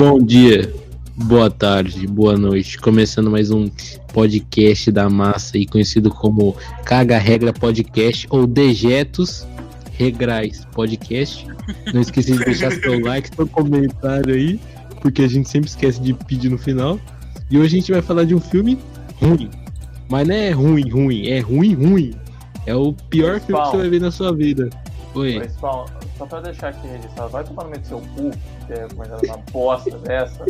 Bom dia, boa tarde, boa noite. Começando mais um podcast da massa aí, conhecido como Caga Regra Podcast ou Dejetos Regrais Podcast. Não esqueça de deixar seu like, seu comentário aí, porque a gente sempre esquece de pedir no final. E hoje a gente vai falar de um filme ruim. Mas não é ruim, ruim, é ruim, ruim. É o pior filme que você vai ver na sua vida. Oi. Mas, Spawn, só pra deixar aqui registrado, vai tomar no meio do seu cu, que é uma bosta dessa.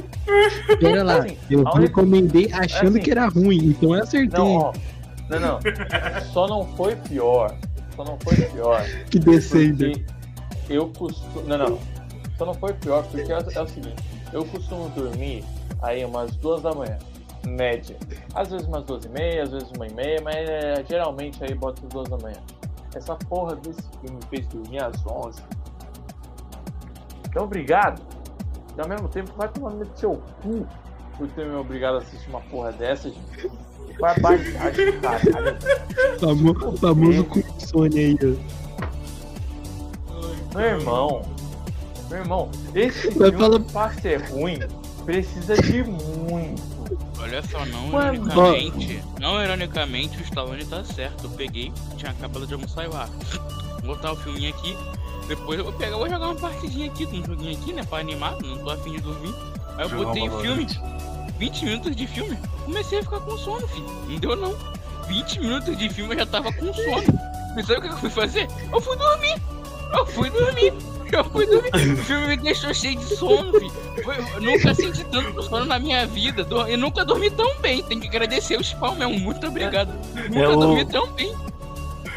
Pera lá, Assim, eu única- recomendei achando assim, que era ruim, então eu acertei. Não, ó, não, não. Só não foi pior. Só não foi pior. que descenda. Porque eu costumo. Não, não. Só não foi pior porque é, o- é o seguinte: eu costumo dormir aí umas duas da manhã, média. Às vezes umas duas e meia, às vezes uma e meia, mas é, geralmente aí bota as duas da manhã. Essa porra desse filme me fez dormir às 11. Então, obrigado. E ao mesmo tempo, vai tomar no seu cu por ter me obrigado a assistir uma porra dessa, gente. Barbaridade do caralho. Famo- famoso com insônia aí, ó. Meu irmão, meu irmão, esse Vai filme falar- pra ser ruim precisa de muito. Olha só, não Mano. ironicamente, não ironicamente, o Stallone tá certo. Eu peguei, tinha acabado de almoçar e ah, vou botar o filminho aqui, depois eu vou pegar, vou jogar uma partidinha aqui, um joguinho aqui, né, pra animar, não tô afim de dormir. Aí eu Jogar botei o filme, 20 minutos de filme, comecei a ficar com sono, filho. Não deu não. 20 minutos de filme eu já tava com sono. Mas sabe o que eu fui fazer? Eu fui dormir. Eu fui dormir. Eu fui dormir. O filme me deixou cheio de sono, filho. Eu nunca senti tanto sono na minha vida. Eu nunca dormi tão bem. Tem que agradecer o Spawn mesmo. Muito obrigado. Nunca o- dormi tão bem.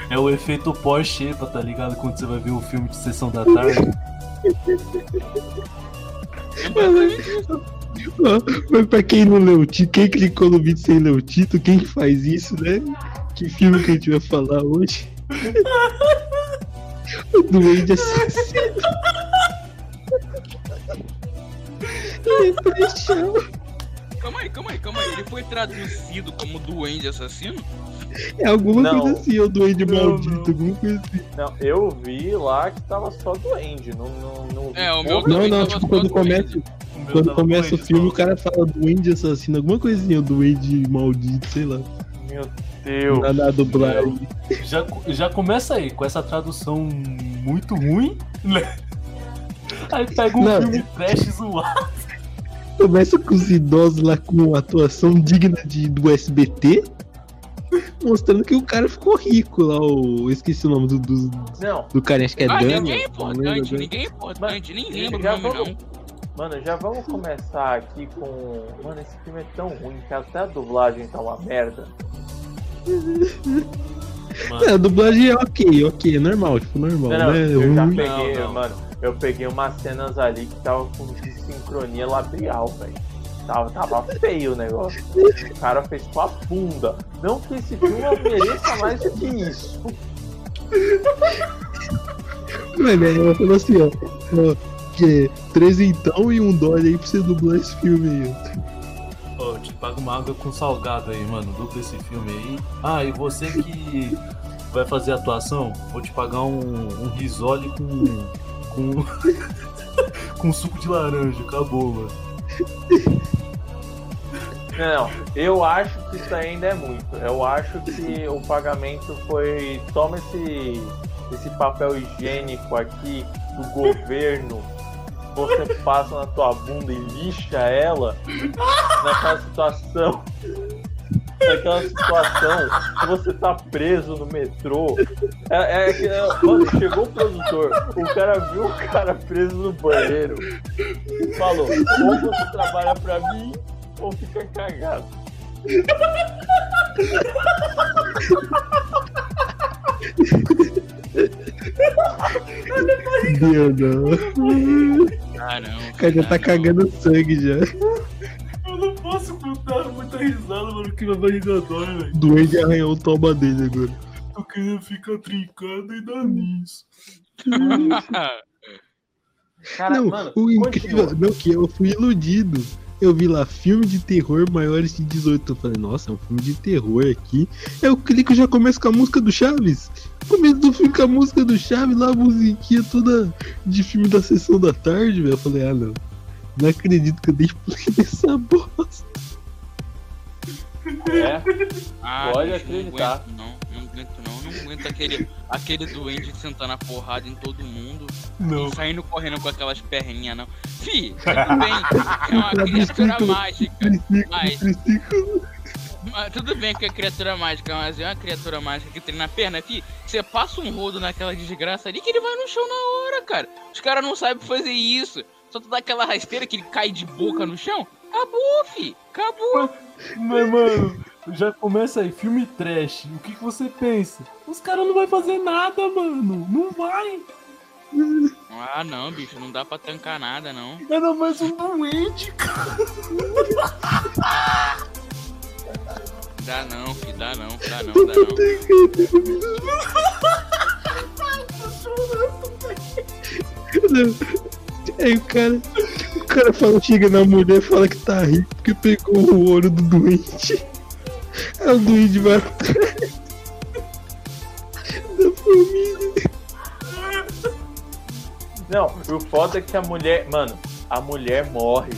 É o efeito pós-xepa, tá ligado? Quando você vai ver o filme de sessão da tarde. É Mas pra quem não leu o título, quem clicou no vídeo sem ler o título, quem que faz isso, né? Que filme que a gente vai falar hoje? O Duende Assassino. Depressão. Calma aí, calma aí, calma aí. Ele foi traduzido como Duende Assassino? É alguma Não. coisa assim, o Duende Não, Maldito, não. alguma coisa assim. Não, eu vi lá que tava só doente. Não, não, não vi É, o meu Não, não, tipo, quando Duende. começa, quando começa o filme, o cara fala Duende Assassino, alguma coisinha, o Duende Maldito, sei lá. Meu Deus. Na, na dublagem. Já, já começa aí, com essa tradução muito ruim, né? Aí pega um Não. filme trash zoado. Começa com os idosos lá com atuação digna de, do SBT, mostrando que o cara ficou rico lá, o. esqueci o nome do, do, Não, do cara, acho que é Ah, Daniel. ninguém é lembro importante, ninguém é importante, nem lembro o já nome vamos- mano, já vamos começar aqui com. Mano, esse filme é tão ruim que até a dublagem tá uma merda. Mano, É, a dublagem é ok, ok, é normal, tipo, normal, Não, né? eu já peguei, Não, não. mano, eu peguei umas cenas ali que tava com sincronia labial, velho. Tava, tava feio o negócio. O cara fez com a bunda. Não que esse filme mereça mais do que isso. Mano, ela falou assim, ó. ó que é trezentão e um dólar aí pra você dublar esse filme aí, ó. eu te pago uma água com salgado aí, mano. Dupla esse filme aí. Ah, e você que vai fazer atuação, vou te pagar um, um risole com. com. com suco de laranja. Acabou, mano. Não, eu acho que isso ainda é muito. Eu acho que o pagamento foi. Toma esse, esse papel higiênico aqui do governo. Você passa na tua bunda e lixa ela naquela situação. Naquela situação que você tá preso no metrô. É, é é, mano, chegou o produtor, o cara viu o cara preso no banheiro e falou: ou você trabalha pra mim, ou fica cagado. Meu não. Ah, não. O cara já tá cagando sangue já. Eu não posso contar muita risada, mano, que minha barriga dói, velho. O Duende arranhou o toba dele agora. Tô querendo ficar trincado e dar nisso. Cara, não, mano, o incrível, continua. não, que eu fui iludido. Eu vi lá filme de terror maiores de 18. Eu falei, nossa, é um filme de terror aqui. Eu clico e já começo com a música do Chaves. Começo do filme com a música do Chaves, lá a musiquinha toda de filme da sessão da tarde, velho. Eu falei, ah não. Não acredito que eu dei play nessa bosta. É, Ah, Pode bicho, acreditar. Não aguento, não, não aguento não. Não aguento aquele, aquele doente sentando a porrada em todo mundo Não. e saindo correndo com aquelas perninhas, não. Fi, tudo bem, é uma criatura mágica. Mas, mas tudo bem que é criatura mágica, mas é uma criatura mágica que treina a perna, fi. Você passa um rodo naquela desgraça ali que ele vai no chão na hora, cara. Os caras não sabem fazer isso. Só tu dá aquela rasteira que ele cai de boca no chão. Acabou, fi. Acabou. Mas, mano, já começa aí, filme trash. O que, que você pensa? Os caras não vai fazer nada, mano. Não vai. Ah, não, bicho, não dá pra tancar nada, não. Era mais um doente, cara. Dá não, fi, dá não, dá não, dá não. Aí o cara, o cara fala, chega na mulher e fala que tá rico porque pegou o ouro do doente. Aí o doente vai atrás da família. Não, o foda é que a mulher. Mano, a mulher morre.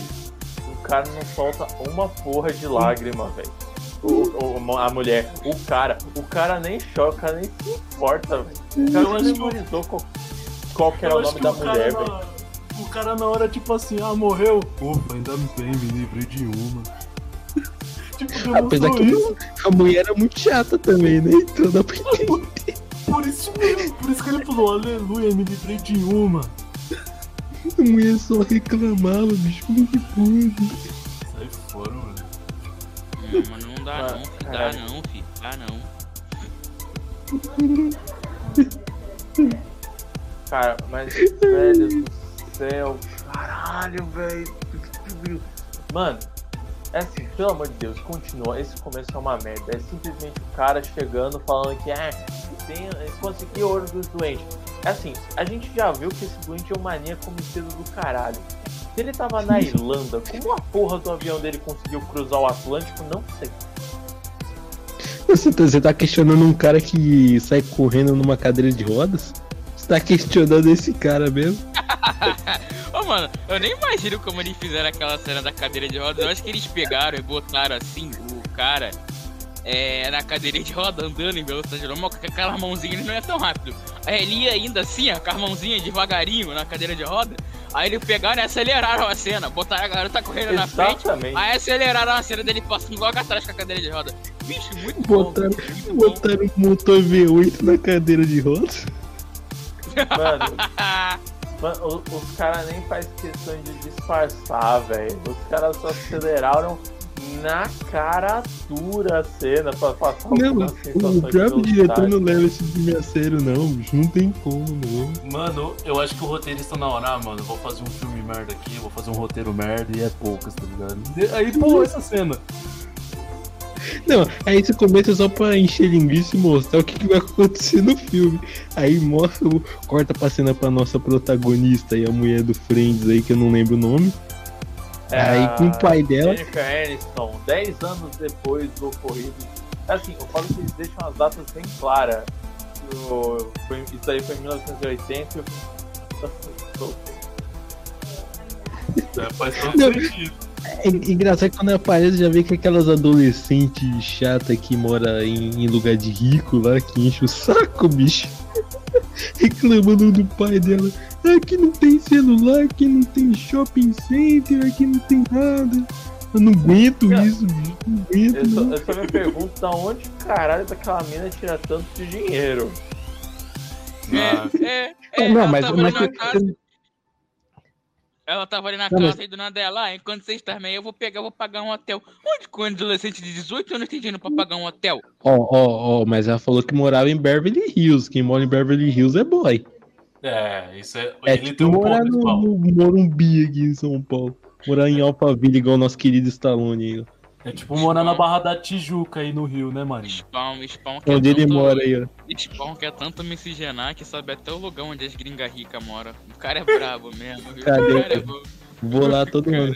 O cara não solta uma porra de lágrima, velho. O- o- A mulher, o cara, o cara nem choca, nem se importa, velho. O cara memorizou qual, qual que era o nome da mulher, na- velho. O cara na hora, tipo assim, ah, morreu. Ufa, ainda bem, me livrei de uma. tipo, Apesar que isso. a mulher era muito chata também, né? Então dá pra entender. Por isso mesmo, por isso que ele falou, aleluia, me livrei de uma. A mulher só reclamava, bicho. Como que pode? Sai fora, mano. Não, mano, não dá Ah, não, fi, dá não, fi, dá não. Cara, mas, velho do céu, caralho, velho. Mano, é assim, pelo amor de Deus, continua. Esse começo é uma merda. É simplesmente o cara chegando falando que, ah, tem, consegui ouro dos doentes. É assim, a gente já viu que esse doente é um maníaco homicida do caralho. Se ele tava na Irlanda, como a porra do avião dele conseguiu cruzar o Atlântico, não sei. Você tá, você tá questionando um cara que sai correndo numa cadeira de rodas? Você tá questionando esse cara mesmo? Ô, mano, eu nem imagino como eles fizeram aquela cena da cadeira de rodas. Eu acho que eles pegaram e botaram assim o cara é, na cadeira de roda andando em velocidade normal, com aquela mãozinha ele não é tão rápido. Aí ele ia ainda assim, ó, com a mãozinha devagarinho na cadeira de roda. Aí eles pegaram e aceleraram a cena, botaram a garota correndo na frente. Exatamente. Aí aceleraram a cena dele passando logo atrás com a cadeira de roda. Bicho, muito bom. Botaram, Muito bom. botaram um motor V8 na cadeira de rodas? Mano, Mano, o- os caras nem faz questão de disfarçar, velho. Os caras só aceleraram na cara dura a cena pra passar Não, o próprio diretor não leva esse filme a sério, não, bicho. Não tem como, não. Mano, eu acho que o roteirista na hora, ah, mano, eu vou fazer um filme merda aqui, vou fazer um roteiro merda e é poucas, tá ligado? De- Aí pulou essa cena. Não, aí esse começo é só pra encher linguiça e mostrar o que, que vai acontecer no filme. Aí mostra, o- corta pra cena pra nossa protagonista e a mulher do Friends aí, que eu não lembro o nome. É, aí com o pai dela. Jennifer Aniston, 10 anos depois do ocorrido. Assim, eu falo que eles deixam as datas bem claras. O- foi- Isso aí foi em 1980 e o filme É, faz todo sentido. É engraçado que quando aparece já vê que aquelas adolescentes chatas que mora em, em lugar de rico lá, que enche o saco, bicho. Reclamando do pai dela. Aqui não tem celular, aqui não tem shopping center, aqui não tem nada. Eu não aguento Cara, isso, bicho. Não aguento, Eu só, não. eu só me pergunto da onde caralho daquela mina tira tanto de dinheiro. Ah, É, é, é, não, mas, mas na casa, ela tava ali na Não, mas- casa e do nada ela, ah, enquanto vocês estão aí, eu vou pegar, eu vou pagar um hotel. Onde com um adolescente de 18 anos tem dinheiro pra pagar um hotel? Ó, ó, ó, mas ela falou que morava em Beverly Hills. Quem mora em Beverly Hills é boy. É, isso é. É ele tipo tem um morar ponto, no, no Morumbi aqui em São Paulo. Morar em Alphaville, igual o nosso querido Stallone aí, ó. É tipo morar na Barra da Tijuca aí no Rio, né, Marinho? Spawn, Spawn quer Onde ele tanto, mora aí, ó. Spawn quer tanto miscigenar que sabe até o lugar onde as gringas ricas moram. O cara é brabo mesmo, viu? Cadê? O cara é bom. Vou lá todo Cara, ano.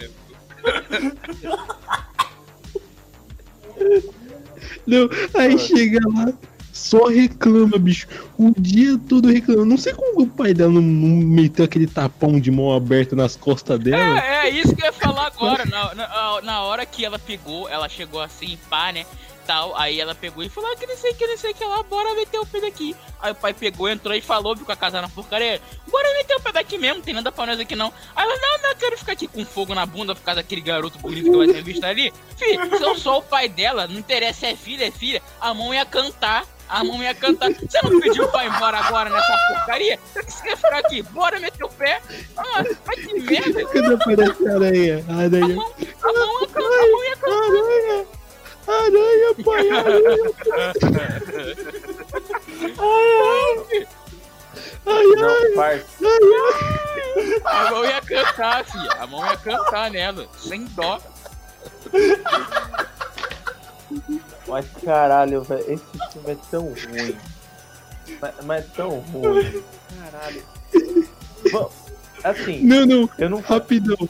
Não, aí chega lá, só reclama, bicho. o dia todo reclamando. Não sei como o pai dela não, não meteu aquele tapão de mão aberta nas costas dela. É, é isso que eu ia falar agora. Na, na, na hora que ela pegou, ela chegou assim, pá, né? Tal, aí ela pegou e falou: ah, que não sei que, não sei que lá, bora meter o pé daqui. Aí o pai pegou, entrou e falou, viu com a casa na porcaria: bora meter o pé daqui mesmo, tem nada pra nós aqui não. Aí ela: não, não, quero ficar aqui com fogo na bunda por causa daquele garoto bonito que vai ser visto ali. Filho, se eu sou o pai dela, não interessa é filha, é filha, a mão ia cantar. A mão ia cantar. Você não pediu pra ir embora agora nessa porcaria? Você quer ficar aqui? Bora meter o pé? Ah, mas que merda! Quando aparece a aranha, a A aranha. mão, a mão ia cantar, a mão ia cantar. Aranha! Aranha, pai, aranha! Ai, Não, ai, parça. ai, ai! A mão ia cantar, filha. A mão ia cantar nela, sem dó. Mas caralho, velho, esse filme é tão ruim. Mas, mas é tão ruim. Caralho. Bom, assim, Não, não, eu não. rapidão.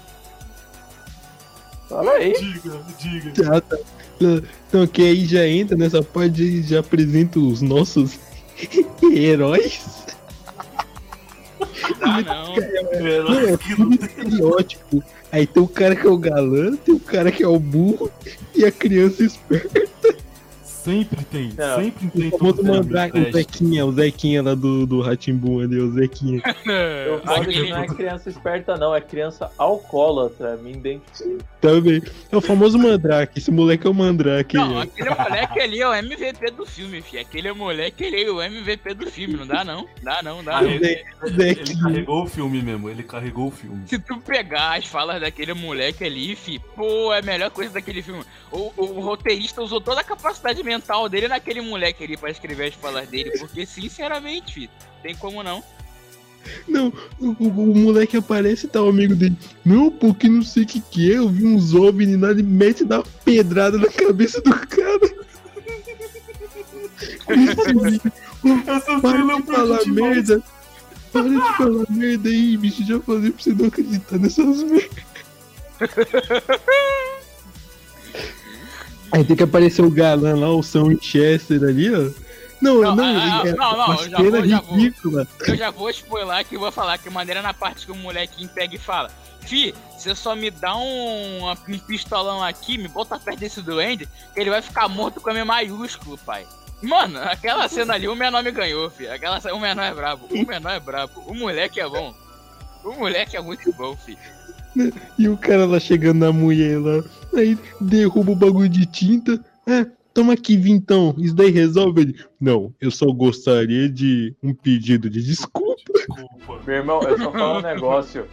Fala aí. Diga, diga. Já tá. Então, que aí já entra nessa parte e já apresenta os nossos heróis. Ah, não. Não, é tudo estereótipo. Aí tem o cara que é o galã, tem o cara que é o burro e a criança esperta. Sempre tem, Não. sempre tem. O famoso mandrake, o. Zequinha, o Zequinha lá do, do Ratimbum ali, o Zequinha. Eu falo que Aquele- não é criança esperta, não, é criança alcoólatra. Me identifiquei. Também. É o famoso mandrake, esse moleque é o mandrake. Não, aí, aquele moleque ali é o MVP do filme, filho. Aquele moleque ali é o MVP do filme, não dá não. Dá não, dá Ah, não. ele- Ele carregou o filme mesmo, ele carregou o filme. Se tu pegar as falas daquele moleque ali, fi, pô, é a melhor coisa daquele filme. O, o roteirista usou toda a capacidade mental dele naquele moleque ali pra escrever as falas dele, porque sinceramente, tem como não. Não, o, o- o moleque aparece e tá o amigo dele. Não, porque não sei o que que é. Eu vi uns OVNI lá e mete da pedrada na cabeça do cara. Isso, Essa Para cena de falar merda. Para de falar merda aí, bicho. Já falei pra você não acreditar nessas merdas. Aí tem que aparecer o galã lá, o São Winchester ali, ó. Não, Não, não, ah, ah, é não, não, uma eu já vou, já vou. Eu já vou spoiler que eu vou falar que maneira na parte que o molequinho pega e fala: Fi, você só me dá um, um pistolão aqui, me bota perto desse duende, que ele vai ficar morto com a M maiúsculo, pai. Mano, aquela cena ali, o menor me ganhou, fi. Aquela cena, o menor é brabo, o menor é brabo, o moleque é bom. O moleque é muito bom, fi. E o cara lá chegando na mulher lá, aí derruba o bagulho de tinta. É, toma aqui, vintão. Isso daí resolve ele. Não, eu só gostaria de um pedido de desculpa. Desculpa. Meu irmão, eu só falo um negócio.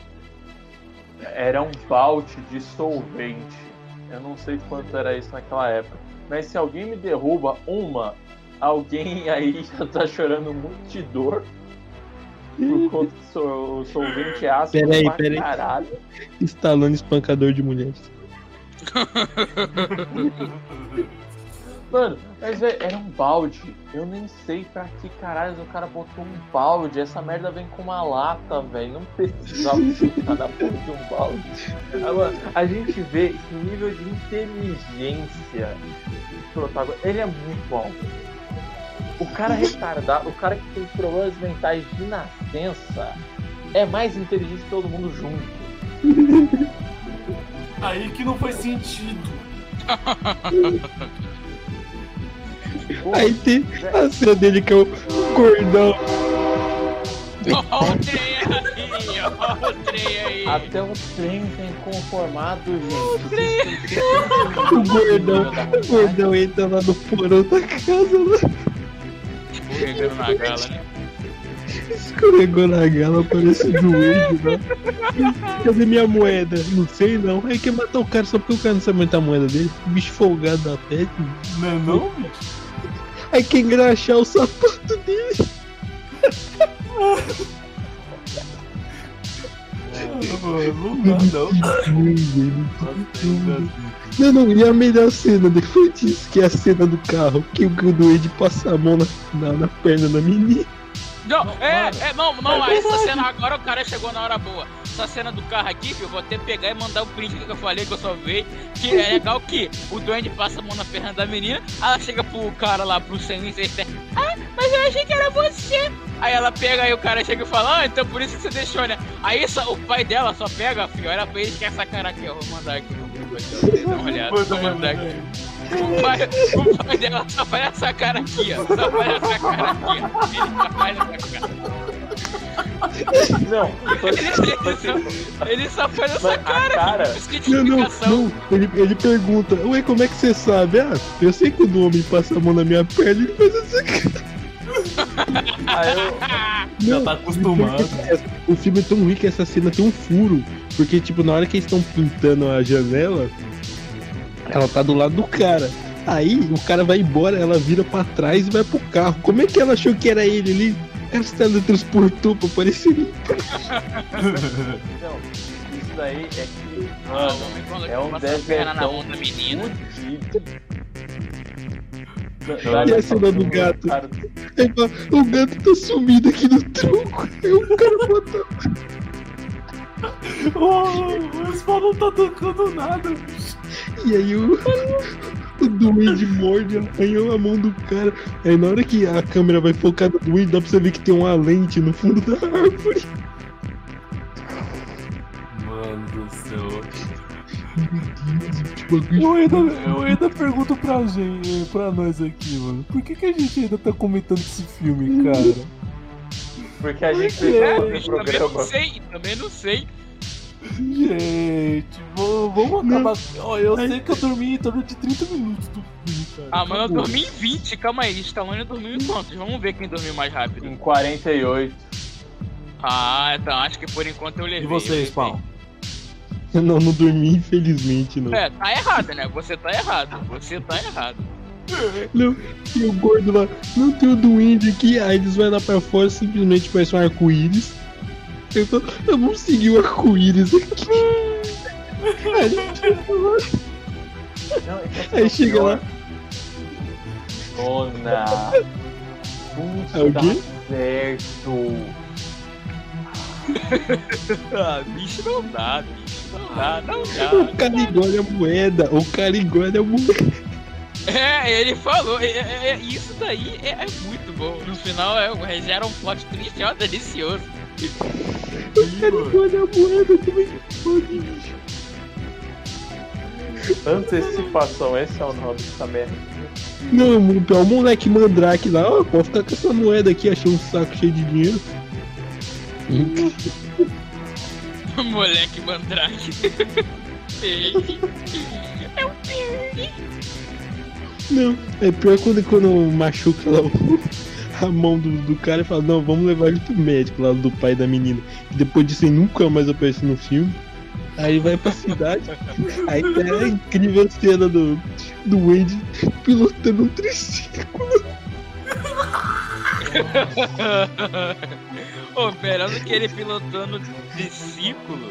Era um balde de solvente. Eu não sei quanto era isso naquela época. Mas se alguém me derruba uma, alguém aí já tá chorando muito de dor. Por conta que so- o solvente é ácido Peraí, peraí. caralho. Instalando espancador de mulheres. Mano, mas velho, era um balde. Eu nem sei pra que caralho o cara botou um balde. Essa merda vem com uma lata, velho. Não precisava na porra de um balde. Agora, a gente vê que o nível de inteligência do protagonista, ele é muito alto. O cara retardado, o cara que tem problemas mentais de é mais inteligente que todo mundo junto. Aí que não faz sentido. Aí tem a cena dele que é o gordão. Ó o trem aí, ó o trem aí. Até o trem tem conformado, gente. O gordão, o gordão entra lá no porão da casa. Escorregando na gala, né? Escorregou na gala, parece um joelho lá. Cadê minha moeda? Não sei não. Aí quer matar o cara só porque o cara não sabe aumentar a moeda dele. Bicho folgado da pele. Não é não, bicho? Aí quer engraxar o sapato dele. Não não. Não, Não, não, e a melhor cena depois disso, que é a cena do carro, que o, que o duende passa a mão na, na, na perna da menina. Não, é, é, não, não, essa cena agora o cara chegou na hora boa. essa cena do carro aqui, filho, eu vou até pegar e mandar o print que eu falei que eu só vi. Que é legal que o duende passa a mão na perna da menina, ela chega pro cara lá, pro Sense e Ah, mas eu achei que era você. Aí ela pega, aí o cara chega e fala, ah, então por isso que você deixou, né? Aí só, o pai dela só pega, filho, olha pra ele que é essa cara aqui, ó. Vou mandar aqui no Google aqui, ó. Dá uma olhada. Vou mandar aqui. O pai, o pai dela só faz essa cara aqui, ó. Só faz essa cara aqui, ó. Ele só faz essa cara. Não, ele, ele só faz essa cara, cara. Não, não, não. Ele, ele pergunta, ué, como é que você sabe? Ah, eu sei que quando o homem passa a mão na minha pele, ele faz essa cara. Aí eu... Já tá acostumado. O filme é tão ruim que essa cena tem um furo. Porque, tipo, na hora que eles estão pintando a janela, ela tá do lado do cara. Aí o cara vai embora, ela vira pra trás e vai pro carro. Como é que ela achou que era ele ali? Ela se teletransportou pra aparecer ali. Não, isso daí é que. Mano, é um desertão na mão da menina. E a cena do gato? O gato tá sumido aqui no tronco. Aí o cara botou. Oh, o spawn não tá tocando nada, E aí o, o duende morde, arranhou a mão do cara. Aí na hora que a câmera vai focar no duende, dá pra você ver que tem uma lente no fundo da árvore. Mano do céu. Tipo, Eu ainda, eu ainda pergunto pra gente, pra nós aqui, mano. Por que, que a gente ainda tá comentando esse filme, cara? Porque a gente É, fez um bicho, também não programa. sei, também não sei. Gente, vamos, vamos acabar. Ó, eu sei que eu dormi em torno de 30 minutos do filme, cara. Ah, mano, eu dormi em 20, calma aí, Stallone dormiu em quantos? Vamos ver quem dormiu mais rápido. Em 48. Ah, então acho que por enquanto eu levei. E você, Spawn? Não, não dormi, infelizmente, não. É, tá errado, né? Você tá errado. Você tá errado. Não, e o gordo lá, não tem o duende aqui, aí eles vão lá pra fora, simplesmente parece um arco-íris. Eu falo, eu vou seguir o arco-íris aqui. Aí, Não, é é aí o chega pior. lá, Dona. Tudo Alguém? tá certo. Ah, bicho não dá, bicho não dá, não o dá. cara engole a moeda, o cara engole a moeda. É, ele falou, é, é- é- isso daí é, é muito bom. No final é, gera um plot twist, ó, delicioso. O cara engole a moeda, como é que pode, bicho? Antecipação, esse é o nome dessa merda. Não, é o moleque mandrake lá, ó, pode ficar com essa moeda aqui, achei um saco cheio de dinheiro. Moleque mandrake. é um. Não, é pior quando, quando machuca lá o- a mão do, do cara e fala, não, vamos levar ele pro médico lá do pai da menina. E depois disso ele nunca mais aparece no filme. Aí vai pra cidade. Aí tem a incrível cena do, do Wade pilotando um triciclo. Ô, melhor do que ele pilotando triciclo,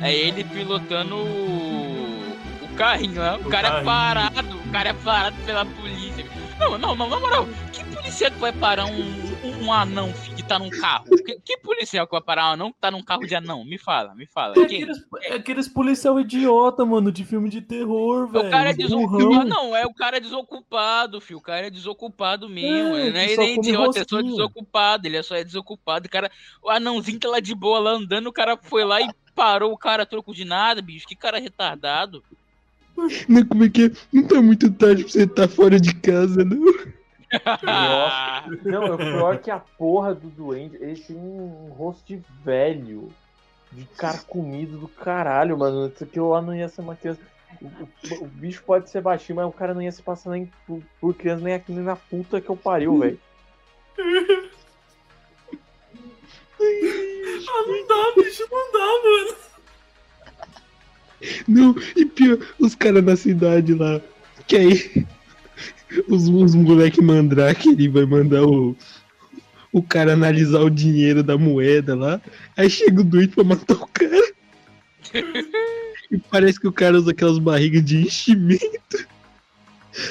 é ele pilotando o, o carrinho, né? O, O cara carrinho. é parado, o cara é parado pela polícia. Não, não, não, na moral, que policial que vai parar um, um, um anão que tá num carro? Que, que policial que vai parar um anão que tá num carro de anão? Me fala, me fala. É aqueles, é aqueles policial idiota, mano, de filme de terror, velho. O cara é desocupado. Não, é o cara é desocupado, filho. O cara é desocupado mesmo. É, ele não é idiota, é só desocupado. Ele é só é desocupado. O cara, o anãozinho tá lá de boa, lá andando. O cara foi lá e parou o cara troco de nada, bicho. Que cara retardado. Não, como é que é? Não tá muito tarde pra você estar fora de casa, não. Ah, Não, o pior que a porra do duende, ele tem um rosto de velho. De cara comido do caralho, mano. Isso aquilo lá não ia ser uma criança. O, o- o bicho pode ser baixinho, mas o cara não ia se passar nem por, por criança nem aqui nem na puta que eu pariu, velho. Ah, não dá, bicho, não dá, mano. Não, e pior, os caras na cidade lá. Que aí. Os, os moleque mandrake, ele vai mandar o. O cara analisar o dinheiro da moeda lá. Aí chega o doido pra matar o cara. E parece que o cara usa aquelas barrigas de enchimento.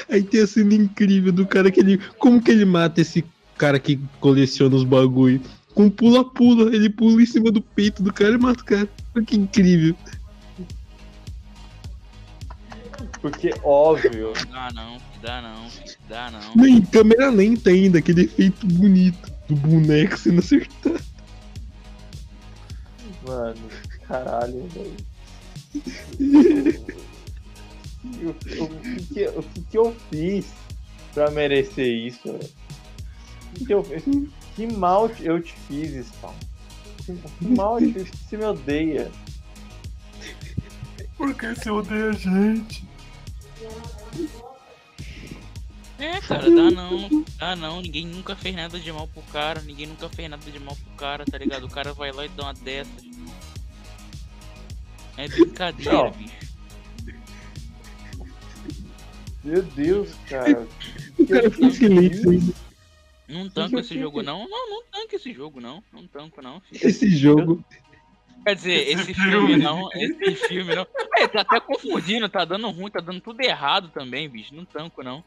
Aí tem a cena incrível do cara que ele. Como que ele mata esse cara que coleciona os bagulho? com pula-pula. Ele pula em cima do peito do cara e mata o cara. Olha que incrível. Porque, óbvio, Dá não, dá não, dá não. Nem câmera lenta ainda, aquele efeito bonito do boneco sendo acertado. mano, caralho, velho. O, o, o que o que que eu fiz pra merecer isso? velho? O que, que eu fiz? Que mal eu te fiz, Spawn? Que, mal eu te fiz que você me odeia? Por que você odeia a gente? É, cara, dá não, dá não. Ninguém nunca fez nada de mal pro cara, ninguém nunca fez nada de mal pro cara, tá ligado? O cara vai lá e dá uma dessas. É brincadeira, Não. bicho. Meu Deus, cara. O cara ficou silêncio ainda. Não tanco esse jogo não. Não, não tanco esse jogo não. Não tanco não, filho. Esse jogo. Quer dizer, esse, filme, não, esse filme não. É, tá até confundindo, tá dando ruim, tá dando tudo errado também, bicho. Não tanco não.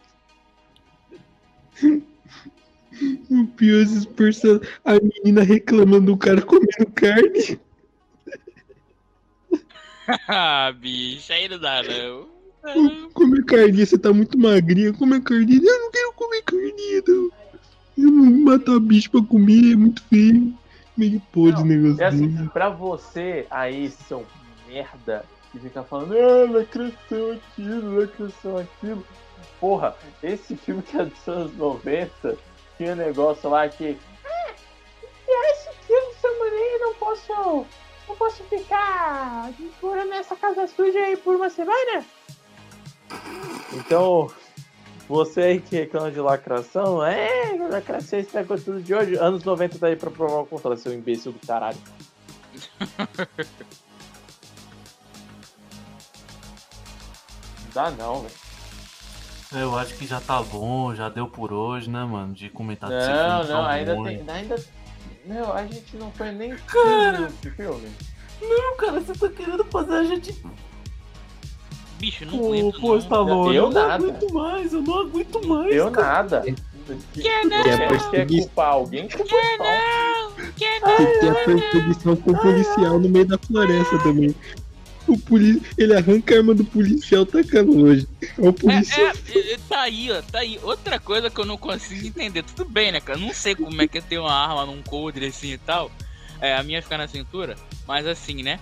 O pior esses person... A menina reclamando do cara comendo carne. ah, bicho, aí não dá não. Comer carninha, você tá muito magrinha. Comer carninha. Eu não quero comer carninha, não. Eu não vou matar bicho pra comer, é muito feio. Meio podre o negócio É assim, pra você aí, seu merda, que fica falando, ah, lacração aquilo, lacração aquilo. Porra, esse filme que é dos anos 90, tinha um negócio lá que. Ah, esse filme dessa maneira não posso. Não posso ficar morando nessa casa suja aí por uma semana? Então, você aí que reclama de lacração, é, lacração estragou tudo de hoje. Anos 90 tá aí pra provar o contrário, seu imbecil do caralho. Dá não, velho. É, Eu acho que já tá bom, já deu por hoje, né, mano? De comentar desse Não, filme não, ainda ruim. tem. Ainda. Não, a gente não foi nem Cara. 15 minutos de filme. Não, cara, você tá querendo fazer a gente. Bicho, não Pô, aguento pô, não. Stallone, Eu eu não nada. aguento mais, eu não aguento mais. Eu cara. nada. Quer não? Quer, quer culpar alguém? Culpa Spawn. Não, quer não. E tem a perseguição com o policial no meio da floresta também. O poli... Ele arranca a arma do policial tacando longe. É o policial. É, é, tá aí, ó, tá aí. Outra coisa que eu não consigo entender. Tudo bem, né, cara? Eu Não sei como é que é ter uma arma num coldre assim e tal. É, a minha fica na cintura, mas assim, né?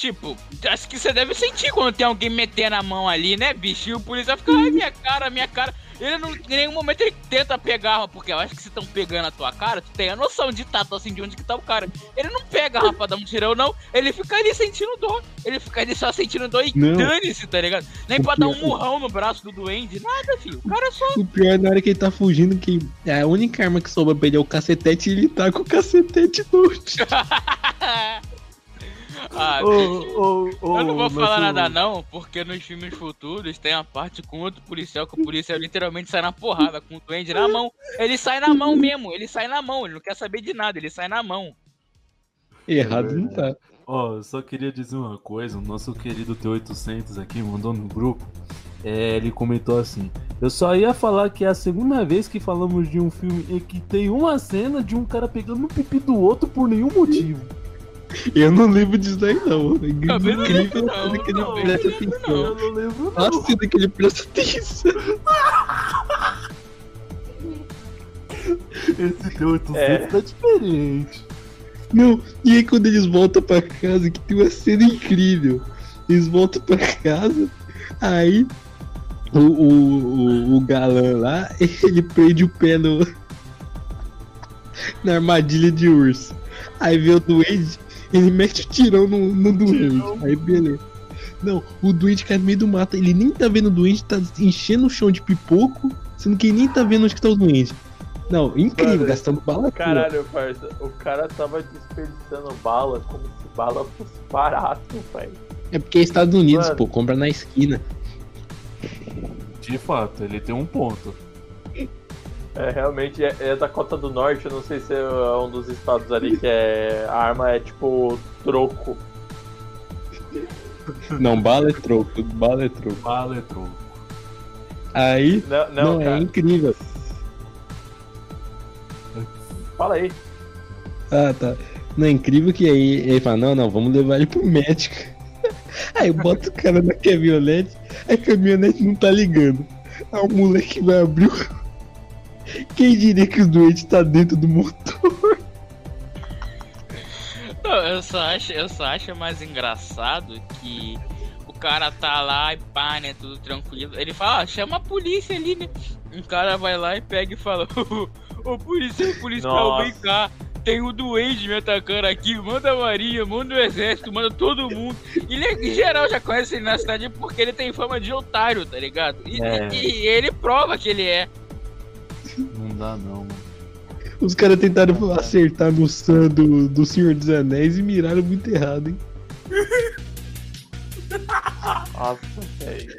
Tipo, acho que você deve sentir quando tem alguém metendo a mão ali, né, bicho? E o policial fica, ai, minha cara, minha cara. Ele não, em nenhum momento ele tenta pegar porque eu acho que se estão pegando a tua cara, tu tem a noção de tato assim de onde que tá o cara. Ele não pega pra dar um tirão, não. Ele fica ali sentindo dor. Ele fica ali só sentindo dor e dane-se, tá ligado? Nem pra dar um murrão no braço do duende, nada, filho. O cara só. O pior é na hora que ele tá fugindo, que a única arma que sobra pra ele é o cacetete e ele tá com o cacetete no ah, ô, ô, Eu não vou falar nosso- nada não, porque nos filmes futuros tem a parte com outro policial que o policial literalmente sai na porrada com o duende na mão. Ele sai na mão mesmo, ele sai na mão, ele não quer saber de nada, ele sai na mão. Errado não tá. Ó, eu só queria dizer uma coisa, o nosso querido T800 aqui mandou no grupo. É, ele comentou assim: Eu só ia falar que é a segunda vez que falamos de um filme em que tem uma cena de um cara pegando no pipi do outro por nenhum motivo. Eu não lembro disso daí, não. Também não incrível lembro, a cena que ele não, presta não lembro, atenção. Eu não lembro, A não. cena que ele presta atenção. Esse T800 É. tá diferente. Não, e aí quando eles voltam pra casa, que tem uma cena incrível. Eles voltam pra casa, aí o, o, o, o galã lá, ele prende o pé no, na armadilha de urso. Aí vê o duende, ele mete o tirão no, no duende. Aí beleza. Não, o duende cai no meio do mato, ele nem tá vendo o duende, tá enchendo o chão de pipoco, sendo que ele nem tá vendo onde que tá o duende. Não, incrível, Mano, gastando bala. Caralho, parça, o cara tava desperdiçando bala como se bala fosse barato, velho. É porque é Estados Unidos, Mano. pô, compra na esquina. De fato, ele tem um ponto. É, realmente é, é da Cota do Norte, eu não sei se é um dos estados ali que é, a arma é tipo troco. Não, bala é troco, bala é troco. Bala é troco. Aí, Não, não, não, é incrível. fala aí. Ah, tá. Não é incrível que aí ele fala, não, não, vamos levar ele pro médico. Aí bota o cara na caminhonete, a caminhonete não tá ligando. Aí o moleque vai abrir o... Quem diria que o doente tá dentro do motor? Não, eu só acho, eu só acho mais engraçado que o cara tá lá e pá, né, tudo tranquilo. Ele fala, ah, chama a polícia ali, né? Um cara vai lá e pega e fala, ô polícia, policial, Nossa. vem cá. Tem o duende me atacando aqui, manda a marinha, manda o exército, manda todo mundo. E ele, em geral já conhece ele na cidade porque ele tem fama de otário, tá ligado? E, É. e ele prova que ele é. Não dá não, mano. Os caras tentaram acertar no Sam do, do Senhor dos Anéis e miraram muito errado, hein? Nossa, velho.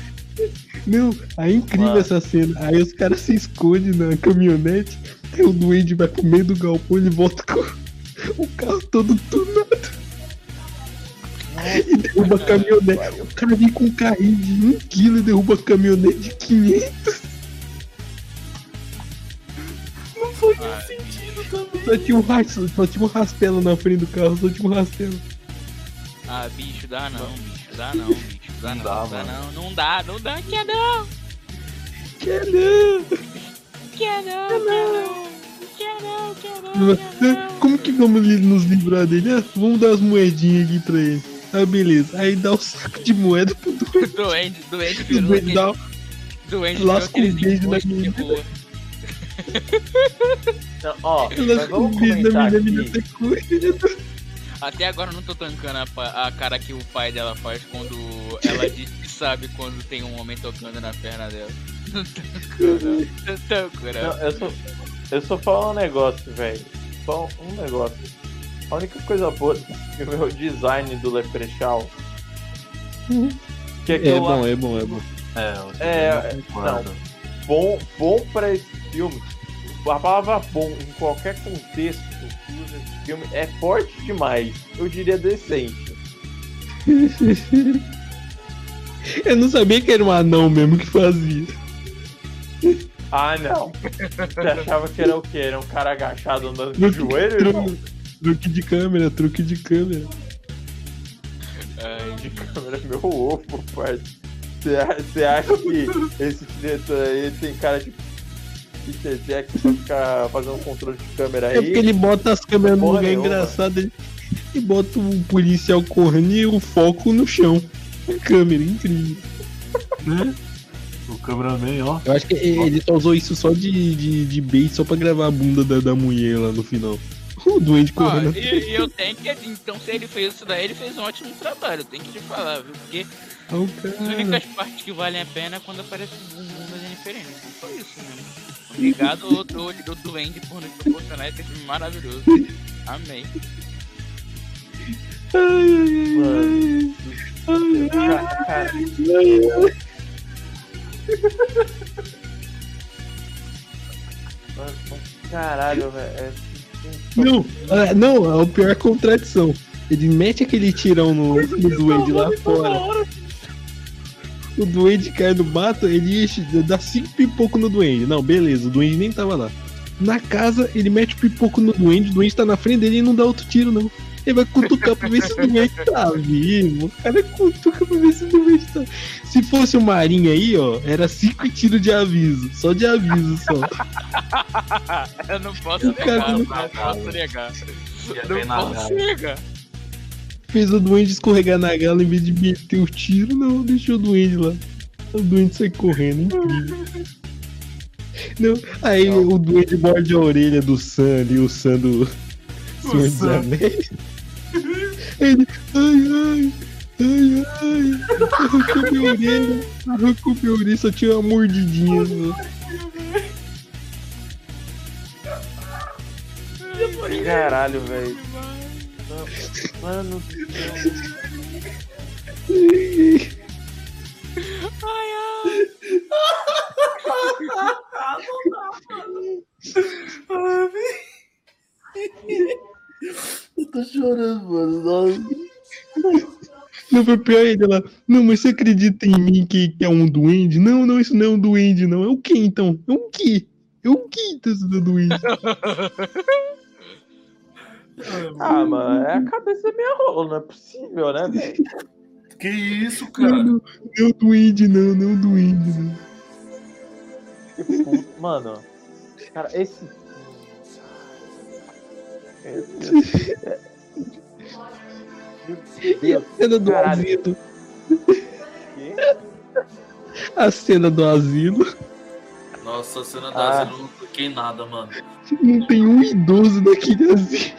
Não, aí é incrível Mano. essa cena. Aí os caras se escondem na caminhonete, aí o duende vai pro meio do galpão ele volta com o carro todo tunado. E derruba a caminhonete. O cara vem com um carrinho de 1 kg e derruba a caminhonete de 500. Só tinha um rastelo, só tinha um rastelo na frente do carro, só tinha um rastelo. Ah, bicho, dá não, bicho, dá não, bicho, dá não, Não dá, dá não, não dá, não dá, quer não, Quer não? quer não, quer não, quer não, quer não, não. Como que vamos nos livrar dele? Ah, vamos dar as moedinhas aqui pra ele. Ah, beleza. Aí dá o saco de moeda pro doente. Doente, doente doente doente um ela com um vamos beijo na comentar menina, aqui. menina secou. Até agora eu não tô tancando a, pa- a cara que o pai dela faz quando ela diz que sabe quando tem um homem tocando na perna dela. Não tanco, não. Não Não, não. eu só, eu só falo um negócio, velho. Só um negócio. A única coisa boa é o meu design do Leprechaun. Que é, que É bom, é bom, é bom. É, É, também concordo. bom, bom pra esse filme. A palavra bom em qualquer contexto que usa esse filme é forte demais. Eu diria decente. Eu não sabia que era um anão mesmo que fazia. Ah, não. Você achava que era o quê? Era um cara agachado andando de joelho, truque, truque de câmera, truque de câmera. Ai, de câmera é meu ovo, parceiro. Você acha que esse diretor aí tem cara de Peter Jackson pra ficar fazendo controle de câmera aí? É porque ele bota as câmeras no Porra lugar nenhuma. engraçado ele- e bota o policial correndo e o foco no chão. A câmera, incrível. né? O cameraman, ó. Eu acho que ele só usou isso só de, de, de bait, só pra gravar a bunda da, da mulher lá no final. O doente correndo. e, e eu tenho que. Então, se ele fez isso daí, ele fez um ótimo trabalho. Tem que te falar, viu? Porque Ah, o as únicas partes que valem a pena é quando aparece o bumbum da Jennifer Aniston. Só isso mesmo. Obrigado, outro olho do Duende, por nos proporcionar esse filme maravilhoso. Amém. Ai, ai, ai, Cara, cara, ai, ai. mano, caralho, velho. é- Não, ah, não, a pior contradição. Ele mete aquele tirão no, no duende lá fora. O duende cai no mato, ele enche, dá cinco pipocos no duende. Não, beleza, o duende nem tava lá. Na casa, ele mete o pipoco no duende, o duende tá na frente dele e não dá outro tiro, não. Ele vai cutucar pra ver se o duende tá vivo. O cara cutuca pra ver se o duende tá. Se fosse o Marinho aí, ó, era cinco tiros de aviso. Só de aviso só. Eu não posso O negar, não- não posso negar. Na Não posso negar. Fez o duende escorregar na gala em vez de meter o tiro, não, deixou o duende lá. O duende sai correndo, incrível. Não, aí o duende morde a orelha do Sam ali, o Sam do Senhor dos. Anéis. Ele, ai, ai, ai, ai, arrancou minha orelha, arrancou minha orelha, só tinha uma mordidinha. Só. Caralho, velho. Mano. Ai, ai. Eu tô chorando, mano. Nossa. Não foi pior ainda lá. Não, mas você acredita em mim que, que é um duende? Não, não, isso não é um duende, não. É o que então? É um que? É o que tá sendo duende? Ah, mano, é a cabeça da minha rola, não é possível, né, velho? Que isso, cara? Não, não, duende, não, não o duende, não. Que puto. Mano, cara, esse. E a cena do Caralho. asilo. A cena do asilo. Nossa, a cena Ah. da asilo eu não toquei nada, mano. Não tem um idoso naquele asilo.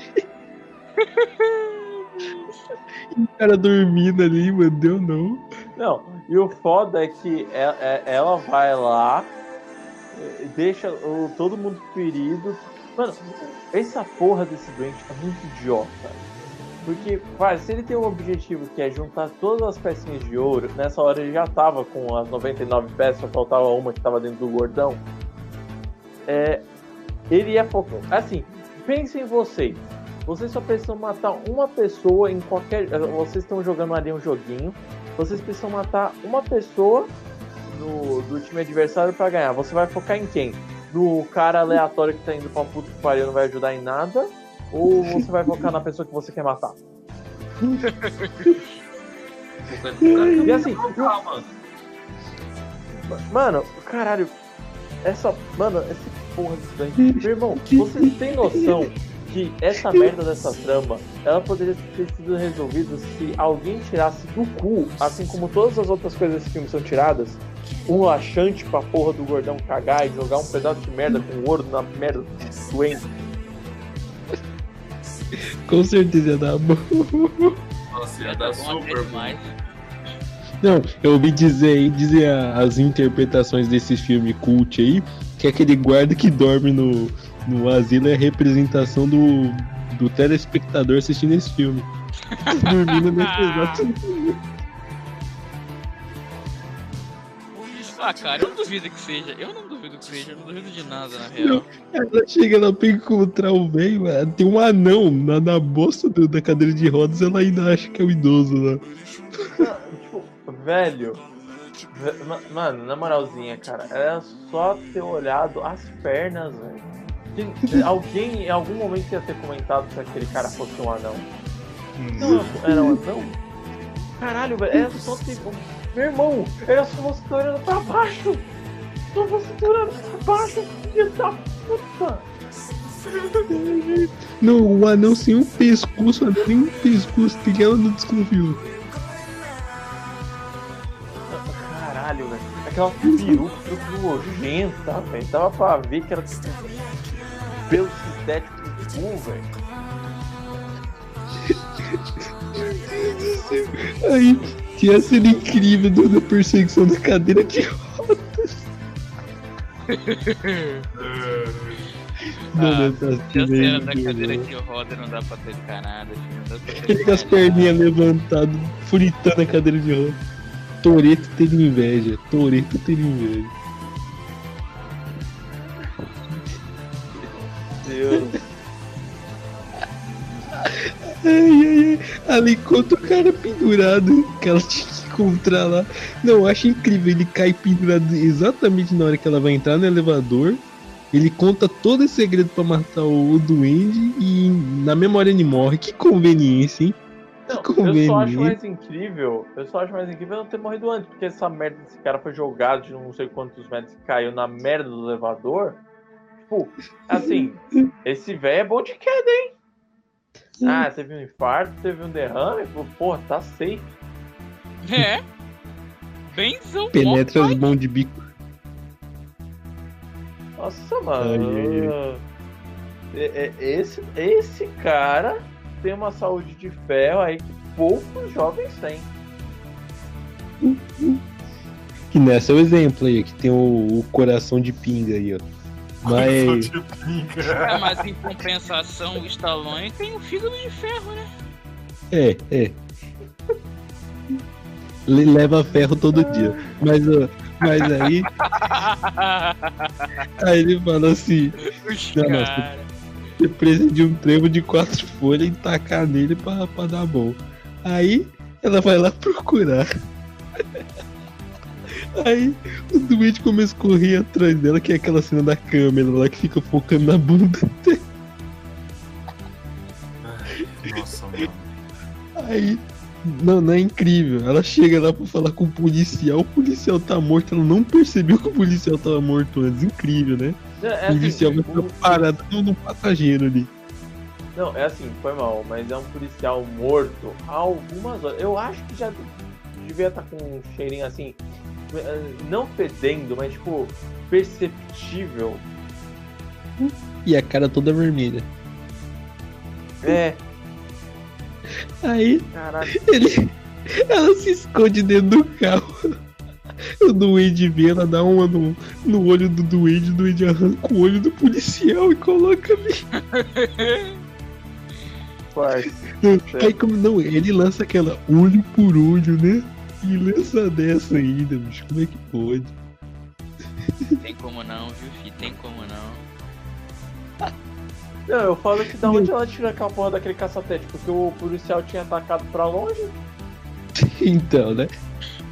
O cara dormindo ali, mano, deu não. Não, e o foda é que e- e- ela vai lá, deixa todo mundo ferido. Mano, essa porra desse doente é muito idiota. Porque, vai, se ele tem um objetivo que é juntar todas as pecinhas de ouro, nessa hora ele já tava com as 99 peças, só faltava uma que tava dentro do gordão. É, ele ia focar. Assim, pensem em vocês. Vocês só precisam matar uma pessoa em qualquer. eh, Vocês estão jogando ali um joguinho. Vocês precisam matar uma pessoa no, do time adversário pra ganhar. Você vai focar em quem? Do cara aleatório que tá indo pra puta que pariu não vai ajudar em nada? Ou você vai focar na pessoa que você quer matar? E assim, mano. Mano, caralho, essa. Mano, essa porra doente. Meu irmão, vocês têm noção que essa merda dessa trama ela poderia ter sido resolvida se alguém tirasse do cu, assim como todas as outras coisas desse filme são tiradas, um laxante pra porra do gordão cagar e jogar um pedaço de merda com ouro na merda do doente. Com certeza ia dar bom. Nossa, ia Já dar tá até super demais. Não, eu ouvi dizer aí, dizer as interpretações desse filme cult aí, que aquele guarda que dorme no, no asilo é a representação do, do telespectador assistindo esse filme. Dormindo nesse exato Ah, cara, eu não duvido que seja. Eu não duvido que seja, eu não duvido de nada, na real. Ela chega lá pra encontrar o velho, tem um anão na, na bolsa do- da cadeira de rodas, ela ainda acha que é o idoso lá. Tipo, velho. ve- ma- Mano, na moralzinha, cara, era só ter olhado as pernas, velho. Tem- Alguém em algum momento ia ter comentado se aquele cara fosse um anão. Não, era um anão? Caralho, velho, era só ter. Meu irmão, era só você ter olhando pra baixo! Só você ter olhando pra baixo, filho da puta! Não, o anão sem um pescoço, nem um pescoço, que ela não desconfiou. Caralho, velho. Aquela peruca nojenta, velho. Dava pra ver que era tipo pelo sintético velho. Aí tinha cena incrível do- da perseguição da cadeira de rodas. Mano, essa Se a cena é cena da incrível. cadeira de roda não dá pra ter nada. Não dá pra Ele com as perninhas levantadas, fritando a cadeira de rodas. Toreto teve inveja. Toreto teve inveja. Deus. Ai, ai, ai. Ali encontra o cara pendurado que ela tinha que encontrar lá. Não, eu acho incrível. Ele cai pendurado exatamente na hora que ela vai entrar no elevador. Ele conta todo esse segredo pra matar o, o duende e na memória ele morre. Que conveniência, hein? Não, eu conveniente. só acho mais incrível. Eu só acho mais incrível não ter morrido antes, porque essa merda desse cara foi jogado de não sei quantos metros e caiu na merda do elevador. Tipo, assim, esse velho é bom de queda, hein? Ah, teve um infarto, teve um derrame, pô, porra, tá safe. É. Benzão. Penetra as mãos de bico. Nossa, mano. Ai, É- é- Esse, esse cara tem uma saúde de ferro aí que poucos jovens têm. Que nessa é o exemplo aí, que tem o, o coração de pinga aí, ó. Mas. É, mas em compensação, o Stallone tem o fígado de ferro, né? É, é. Ele leva ferro todo dia. Mas, mas aí, aí ele fala assim: Não, caras. você precisa de um trevo de quatro folhas e tacar nele pra, pra dar bom. Aí ela vai lá procurar. Aí o doente começa a correr atrás dela, que é aquela cena da câmera lá que fica focando na bunda. Aí. Não, não é incrível. Ela chega lá pra falar com o policial, o policial tá morto, ela não percebeu que o policial tava morto antes. Incrível, né? É, é o assim, policial vai o- ficar parado no, passageiro ali. Não, é assim, foi mal, mas é um policial morto há algumas horas. Eu acho que já devia estar com um cheirinho assim, não fedendo, mas tipo, perceptível. E a cara toda vermelha. É, Aí caralho. ele. Ela se esconde dentro do carro. O Duende vê, ela dá uma no, no olho do Duende, o Duende arranca o olho do policial e coloca ali. Aí como não, ele lança aquela olho por olho, né? E lança dessa ainda, bicho. Como é que pode? Tem como não, viu, filho? Tem como não. Não, eu falo que da onde ela tirou aquela porra daquele caçatete? Porque o policial tinha atacado pra longe? Então, né?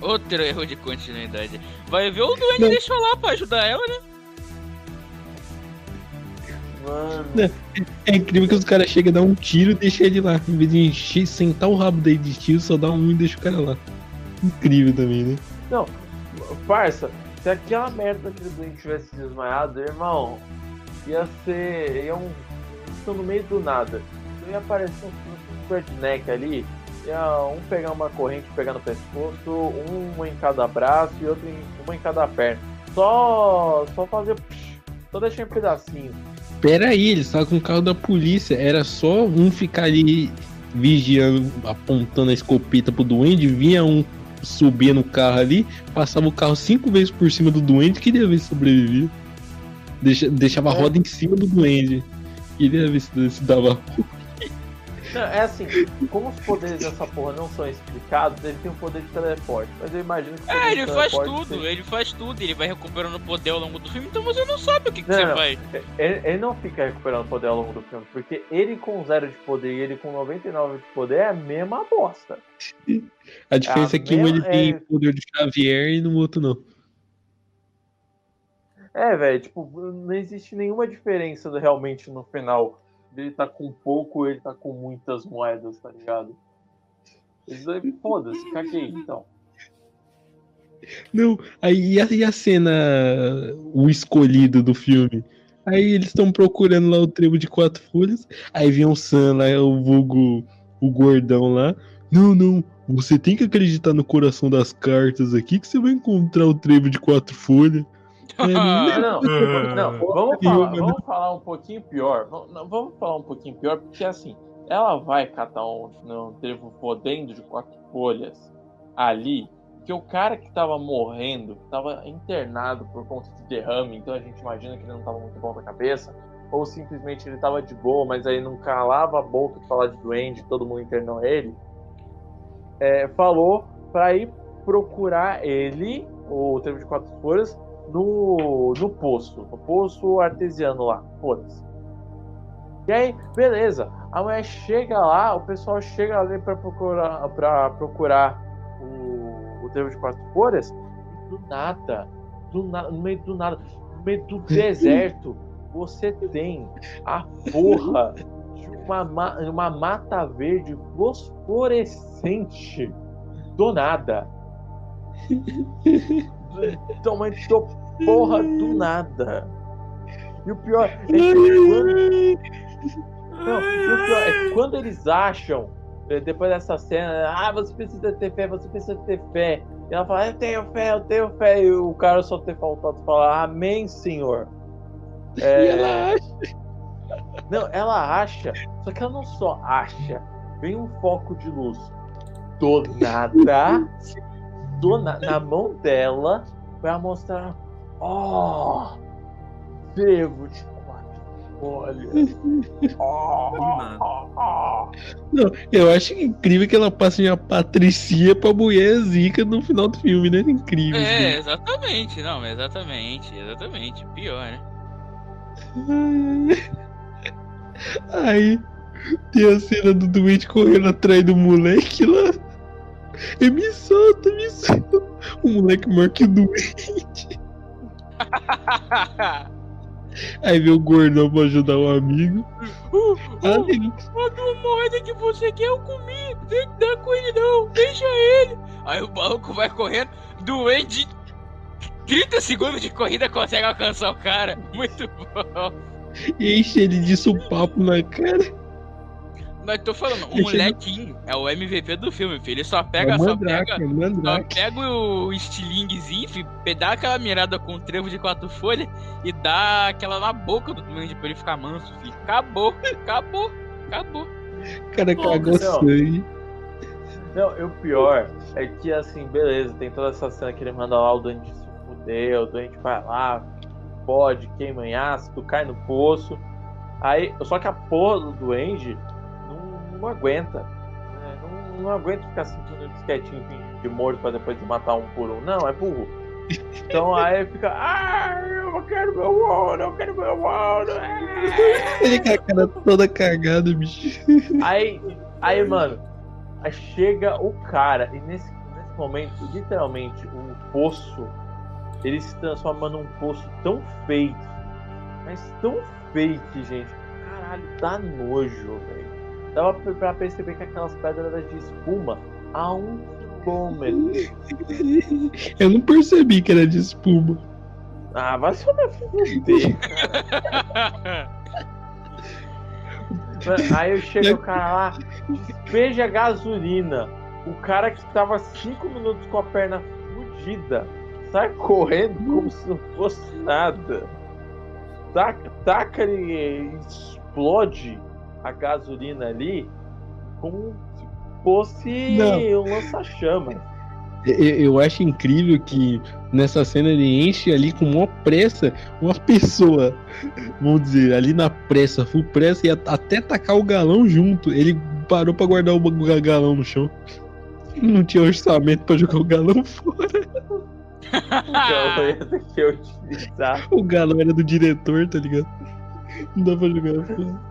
Outro erro de continuidade. Vai ver o Duende Não. deixou lá pra ajudar ela, né? Mano. É incrível que os caras chegam a dar um tiro e deixam ele lá. Em vez de encher, sentar o rabo dele de tiro, só dá um e deixa o cara lá. Incrível também, né? Não, parça, se aquela merda daquele doente tivesse desmaiado, irmão, ia ser. ia um. Isso no meio do nada. Ia aparecer um, redneck ali, ia um pegar uma corrente pegar no pescoço, um em cada braço e outro em, uma em cada perna. Só. só fazer. Só deixar em pedacinho. Pera aí, eles estavam com o carro da polícia. Era só um ficar ali vigiando, apontando a escopeta pro duende, vinha um subir no carro ali, passava o carro cinco vezes por cima do duende, queria ver se sobrevivia. Deixa- deixava a É. roda em cima do duende. Queria ver se, se dava. Não, é assim, como os poderes dessa porra não são explicados, ele tem o poder de teleporte. Mas eu imagino que. É, ele faz tudo, seja- ele faz tudo, ele vai recuperando poder ao longo do filme, então você não sabe o que, que Não, você não. faz. Ele, ele não fica recuperando poder ao longo do filme, porque ele com zero de poder e ele com 99 de poder é a mesma bosta. A diferença Ah, é que um mesmo- ele tem é- poder de Xavier e no outro não. É, velho, tipo, não existe nenhuma diferença realmente no final. Ele tá com pouco, ele tá com muitas moedas, tá ligado? Isso aí, foda-se, caguei, então. Não, aí e a, e a cena, o escolhido do filme? Aí eles estão procurando lá o trevo de quatro folhas, aí vem o Sam lá, o vulgo, o gordão lá. Não, não, você tem que acreditar no coração das cartas aqui que você vai encontrar o trevo de quatro folhas. Não, não, vamos falar, vamos falar um pouquinho pior. Vamos, falar um pouquinho pior, porque assim, ela vai catar um, um trevo podendo de quatro folhas ali, que o cara que tava morrendo, tava internado por conta de derrame, então a gente imagina que ele não tava muito bom da cabeça, ou simplesmente ele tava de boa, mas aí não calava a boca de falar de duende, todo mundo internou ele. É, falou pra ir procurar ele, o trevo de quatro folhas, no, no poço, no poço artesiano lá, foda-se. E aí, beleza, a mulher chega lá, o pessoal chega ali pra procurar, pra procurar o, o trevo de quatro folhas, e do nada, do na, no meio do nada, no meio do deserto, você tem a porra de uma, ma- uma mata verde fosforescente do nada. Do tamanho do porra do nada. E o pior é que quando, não, e o pior é que quando eles acham, eh, depois dessa cena, ah, você precisa ter fé, você precisa ter fé. E ela fala, eu tenho fé, eu tenho fé. E o cara só ter faltado falar, amém, senhor. É, E ela acha. não, ela acha, só que ela não só acha, vem um foco de luz do nada, do na, na mão dela, pra mostrar, ó, trevo de quatro folhas. Ó, ó, ó. Não, eu acho incrível que ela passe de uma patricia pra mulher zica no final do filme, né? Incrível. É, exatamente, não, exatamente, exatamente. Pior, né? Aí tem a cena do doente correndo atrás do moleque lá. E me solta, me solta. O moleque maior que doente. Aí vem o gordão pra ajudar o amigo. uh, uh, ele- a tua moeda que você quer eu comi. Tem que dar com ele não, deixa ele. Aí o maluco vai correndo, doente. 30 segundos de corrida consegue alcançar o cara. Muito bom. enche ele de supapo na cara. Mas tô falando, o molequinho é o MVP do filme, filho. Ele só É pega, o só Mandrake, pega. é Só pega o estilinguezinho, filho, dá aquela mirada com o trevo de quatro folhas e dá aquela na boca do Mandy pra ele ficar manso, filho. Acabou, acabou, acabou. O cara Pô, cagou sangue. Não, e o pior é que, assim, beleza, tem toda essa cena que ele manda lá o doente se fuder, o doente vai lá, pode, queima em ácido, cai no poço. Aí, só que a porra do duende não, aguenta. né? Não, não aguenta ficar minutos quietinho fingindo de morto pra depois matar um por um. Não, é burro. Então aí fica, ah, eu quero meu ouro, eu quero meu ouro. ah." Ele com a cara toda cagada, bicho. Aí, aí, mano, aí chega o cara, e nesse, nesse momento, literalmente, o poço, ele se transforma num poço tão fake, mas tão fake, gente. Caralho, dá nojo, velho. Dava pra- perceber que aquelas pedras eram de espuma a um quilômetro. Eu não percebi que era de espuma. Ah, vai se fuder. Aí chega o cara lá, despeja gasolina. O cara que tava cinco minutos com a perna fudida sai correndo como se não fosse nada. Taca, taca ele explode a gasolina ali como se fosse Não. um lança-chamas. Eu, acho incrível que nessa cena ele enche ali com uma pressa uma pessoa, vamos dizer, ali na pressa, full pressa, e até tacar o galão junto. Ele parou pra guardar o galão no chão. Não tinha orçamento pra jogar o galão fora. Que utilizar. O galão era do diretor, tá ligado? Não dá pra jogar fora.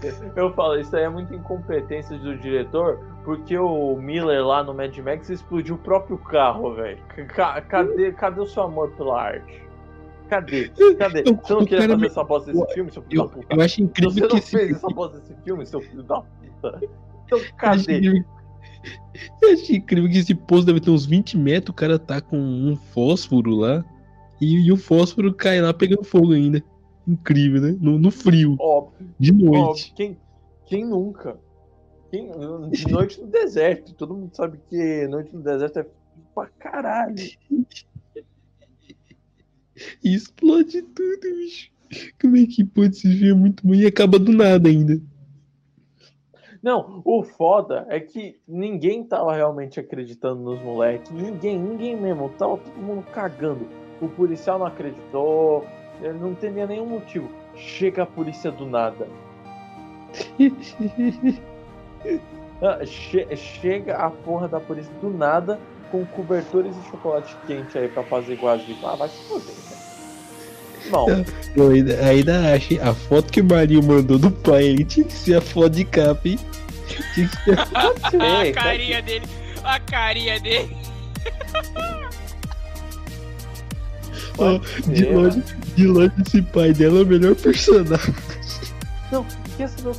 Eu falo, isso aí é muita incompetência do diretor, porque o Miller lá no Mad Max explodiu o próprio carro, velho. Ca- Cadê, cadê o seu amor pela arte? Cadê? Cadê? O- Você não queria fazer me- essa bosta desse eu- filme, seu filho Eu, da puta? eu acho incrível Você que não esse fez essa bosta desse filme, seu filho da puta. Então Eu cadê? Eu acho incrível que esse poço deve ter uns 20 metros, o cara tá com um fósforo lá. E, e o fósforo cai lá pegando fogo ainda. Incrível, né? No, no frio, Óbvio, de óbvio. noite. Quem, quem nunca? Quem, de noite no deserto. Todo mundo sabe que noite no deserto é pra caralho. E explode tudo, bicho. Como é que pode filme é muito bom e acaba do nada ainda? Não, o foda é que ninguém tava realmente acreditando nos moleques. Ninguém, ninguém mesmo. Tava todo mundo cagando. O policial não acreditou. Ele Não teria nenhum motivo. Chega a polícia do nada. Ah, che- chega a porra da polícia do nada com cobertores e chocolate quente aí pra fazer vítimas. Ah, vai se foder, né? Não, Eu ainda, ainda acho a foto que o Marinho mandou do pai aí tinha que ser a foto de capa, hein? Tinha que ser a Ei, carinha dele, a carinha dele. ó, de longe, de longe esse pai dela é o melhor personagem. Não, o que me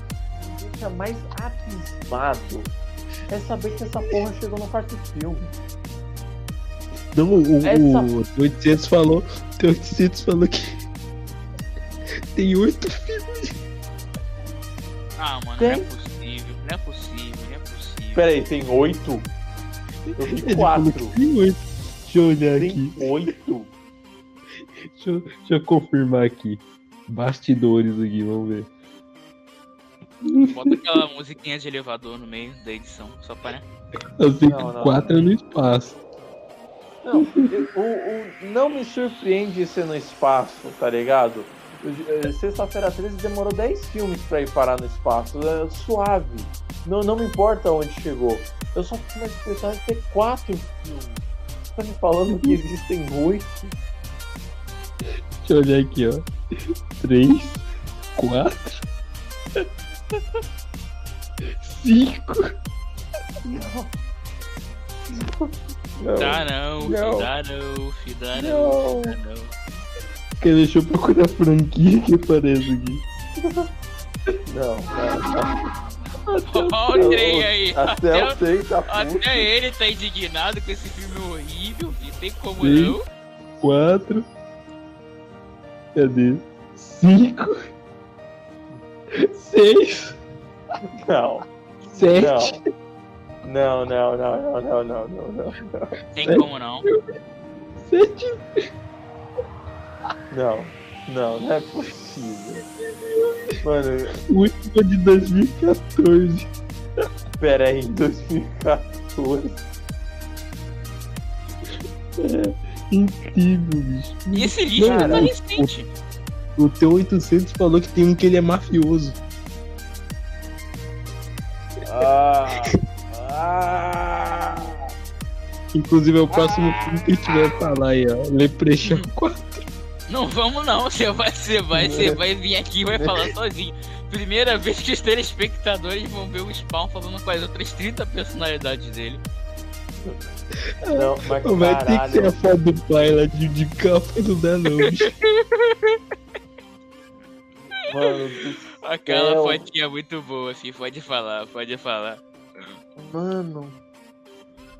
deixa mais abismado? É saber que essa porra chegou no quarto filme. Não, o, Essa- o 800 falou, o 800 falou que tem oito filmes. Ah, mano, Tem? não é possível, não é possível, não é possível. Pera aí, tem oito? Eu vi quatro. tem oito. Deixa eu olhar Tem aqui. oito? Deixa eu, deixa eu confirmar aqui. Bastidores aqui, vamos ver. Bota aquela musiquinha de elevador no meio da edição, só para. Eu sei que Não, não. quatro é no espaço. Não, o, o- não me surpreende ser no espaço, tá ligado? Sexta-feira 13 demorou 10 filmes pra ir parar no espaço. É suave. Não, não me importa onde chegou. Eu só fico mais impressionado de ter quatro filmes. Você tá me falando que existem oito? Deixa eu olhar aqui, ó. Três, quatro, cinco. Não. Dá não, Não. dá não, dá não, Não. dá não. Quer deixa eu procurar a franquia que aparece aqui. Não, não, não. Olha o trem aí. Até, Até, o trem tá até ele tá indignado com esse filme horrível. E tem como Sim. não. Quatro. Cadê? Cinco. Seis. Não, Sete. não. Não, não, não, não, não, não, não, não. Tem Sério? como não. Sete. Não, não, não é possível. Mano, O último de 2014. pera aí, 2014. Incrível, bicho. E esse lixo Cara, tá recente. O teu 800 falou que tem um que ele é mafioso. Ah, ah. Inclusive é o próximo filme que a gente vai falar aí, ó. Leprechaun 4. Não vamos não, você vai, você vai, você vai vir aqui e vai falar sozinho. Primeira vez que os telespectadores vão ver o Spawn falando com as outras 30 personalidades dele. Não, mas Vai ter que caralho. ser a foto do pai lá de, de capa, não dá não, bicho. Mano, do Aquela céu. fotinha muito boa, assim, pode falar, pode falar. Mano.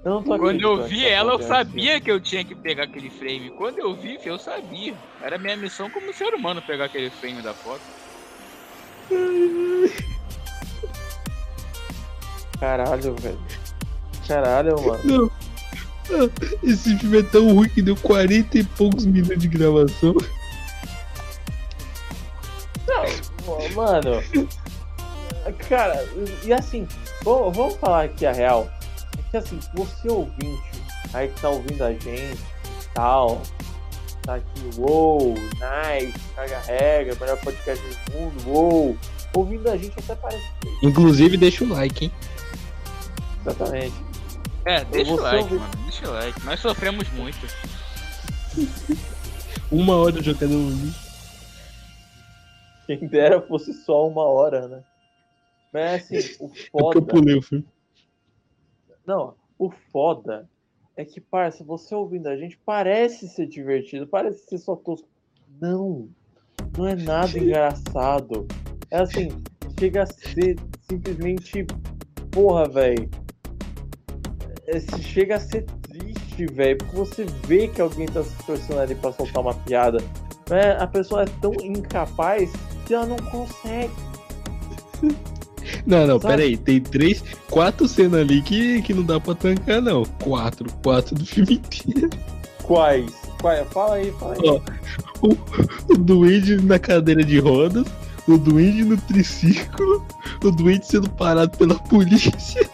Eu não tô Quando eu vi ela, eu acontecendo. sabia que eu tinha que pegar aquele frame. Quando eu vi, eu sabia. Era minha missão como ser humano pegar aquele frame da foto. Caralho, velho. Caralho, mano. Não. Esse filme é tão ruim que deu 40 e poucos minutos de gravação. Mano. Cara, e assim, vamos vamos falar aqui a real. É que assim, você ouvinte, aí que tá ouvindo a gente, tal, tá aqui, uou, nice, caga regra, melhor podcast do mundo, uou. Ouvindo a gente até parece que Inclusive, deixa o like, hein? exatamente. É, deixa o like, ouvir. mano. Deixa o like. Nós sofremos muito. Uma hora jogando um lixo. Quem dera fosse só uma hora, né? Mas assim, o É porque eu foda. pulei o filme. Não, o foda é que, parça, você ouvindo a gente parece ser divertido, parece ser só tosco. Não, não é nada engraçado. É assim, chega a ser simplesmente. Porra, velho. Chega a ser triste, velho, porque você vê que alguém tá se esforçando ali pra soltar uma piada. Né? A pessoa é tão incapaz que ela não consegue. Não, não, Sabe? pera aí. Tem três, quatro cenas ali que, que não dá pra tancar, não. Quatro, quatro do filme inteiro. Quais? Quais? Fala aí, fala aí. Ó, O duende na cadeira de rodas, o duende no triciclo, o duende sendo parado pela polícia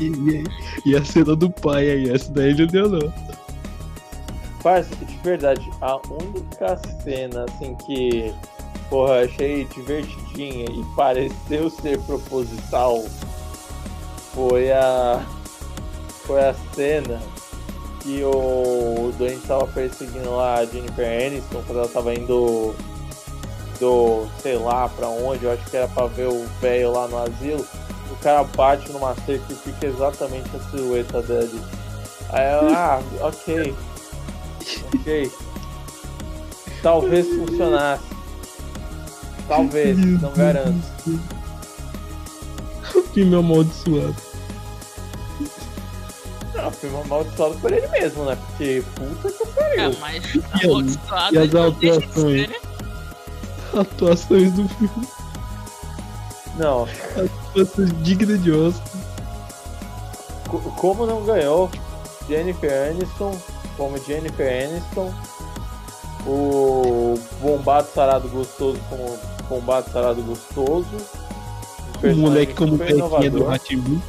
e, e- e a cena do pai aí. Essa daí não deu, não. Parça, de verdade, a única cena assim que, porra, achei divertidinha e pareceu ser proposital foi a. Foi a cena que o, doente tava perseguindo lá a Jennifer Aniston quando ela tava indo do, sei lá pra onde, eu acho que era pra ver o velho lá no asilo. O cara bate numa cerca e fica exatamente a silhueta dele. Aí ela, ah, ok. Ok. Talvez funcionasse. Talvez, não garanto. O filme é amaldiçoado. Não, foi amaldiçoado por ele mesmo, né? Porque puta que É, pariu. mas E amaldiçoado e as deixa de atuações? né? Atuações do filme. Não, Atuações dignas de Oscar. co- como não ganhou Jennifer Aniston como Jennifer Aniston, o Bombado Sarado Gostoso como Bombado Sarado Gostoso, O moleque como pequinha do. Ratimbu.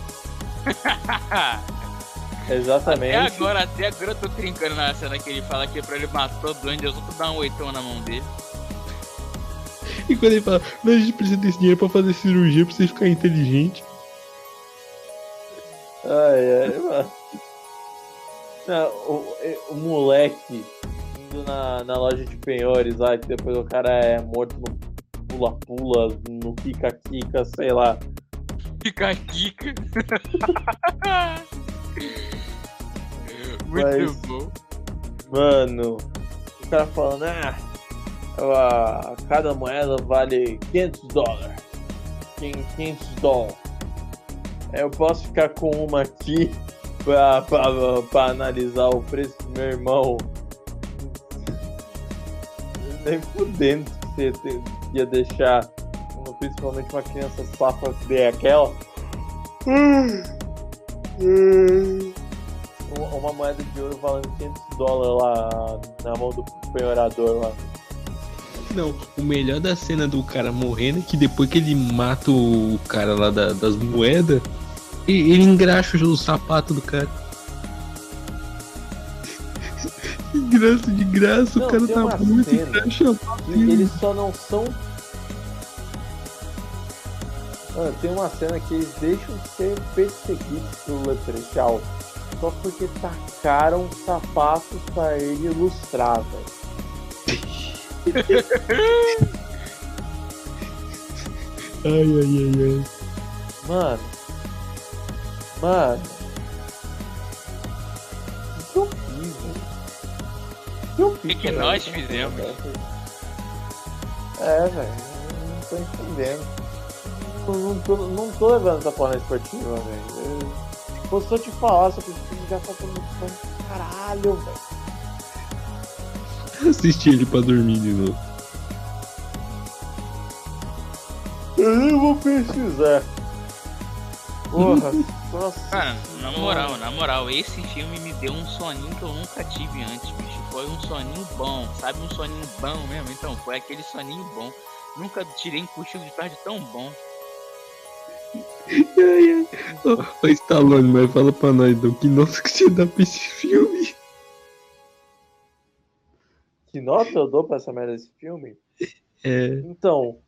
Exatamente. Até agora, até agora eu tô trincando na cena que ele fala que pra ele matar o duende, os outros dão um oitão na mão dele. E quando ele fala, não, a gente precisa desse dinheiro pra fazer cirurgia pra você ficar inteligente. Ai, ai, mano. Não, o, o moleque indo na, na loja de penhores lá, que depois o cara é morto no pula-pula, no pica-quica, sei lá. Fica quica. Muito Mas- bom. Mano, o cara falando, ah, a- cada moeda vale 500 dólares. 500 dólares. Eu posso ficar com uma aqui pra analisar o preço do meu irmão. Nem fudendo que você ia deixar, principalmente uma criança safa que dê aquela. Uma- Uma moeda de ouro valendo 500 dólares lá na mão do penhorador lá. Não, o melhor da cena do cara morrendo é que depois que ele mata o cara lá da- das moedas, ele engraxa o sapato do cara. De graça, de graça, Não, o cara tá muito engraxado. Eles só não são. Mano, tem uma cena que eles deixam de ser perseguidos pelo Leprechaun só porque tacaram sapatos pra ele ilustrar, velho. Ai, ai, ai, ai. Mano. Mano. O que eu fiz, velho? O que eu fiz? O que velho? nós fizemos? É, velho. Não tô entendendo. Não, não, tô, não tô levando essa porra na esportiva, velho. Se eu te falar sobre esse filme, já tá todo mundo caralho, velho. Assisti ele pra dormir de novo. Eu nem vou pesquisar. Porra, nossa. Mano, na moral, na moral, esse filme me deu um soninho que eu nunca tive antes, bicho. Foi um soninho bom, sabe? Um soninho bom mesmo. Então, foi aquele soninho bom. Nunca tirei um cochilo de tarde tão bom. Ai, ai. Ô, ô, Stallone, mas fala pra nós, então, que nota que você dá pra esse filme? Que nota eu dou pra essa merda desse filme? É. Então,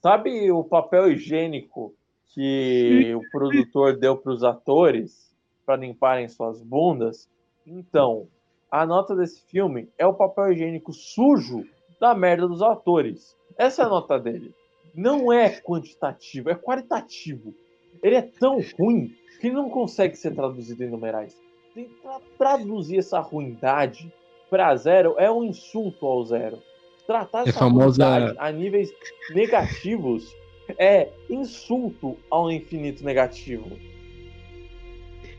sabe o papel higiênico que o produtor deu para os atores para limparem suas bundas? Então, a nota desse filme é o papel higiênico sujo da merda dos atores. Essa é a nota dele. Não é quantitativo, é qualitativo. Ele é tão ruim que não consegue ser traduzido em numerais. Tentar traduzir essa ruindade para zero é um insulto ao zero. Tratar É essa famosa- a níveis negativos é insulto ao infinito negativo.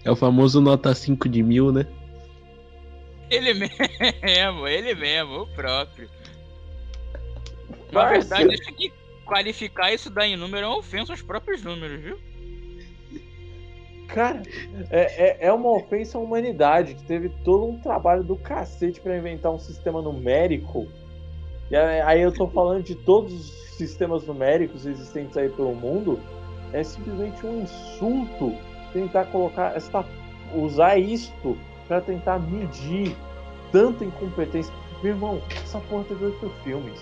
É o famoso nota 5 de mil, né? Ele mesmo, ele mesmo, o próprio. Na verdade, acho que qualificar isso daí em número é uma ofensa aos próprios números, viu? Cara, é, é, é uma ofensa à humanidade que teve todo um trabalho do cacete para inventar um sistema numérico. E aí eu tô falando de todos os sistemas numéricos existentes aí pelo mundo. É simplesmente um insulto tentar colocar usar isto para tentar medir tanta incompetência. Meu irmão, essa porra teve oito filmes.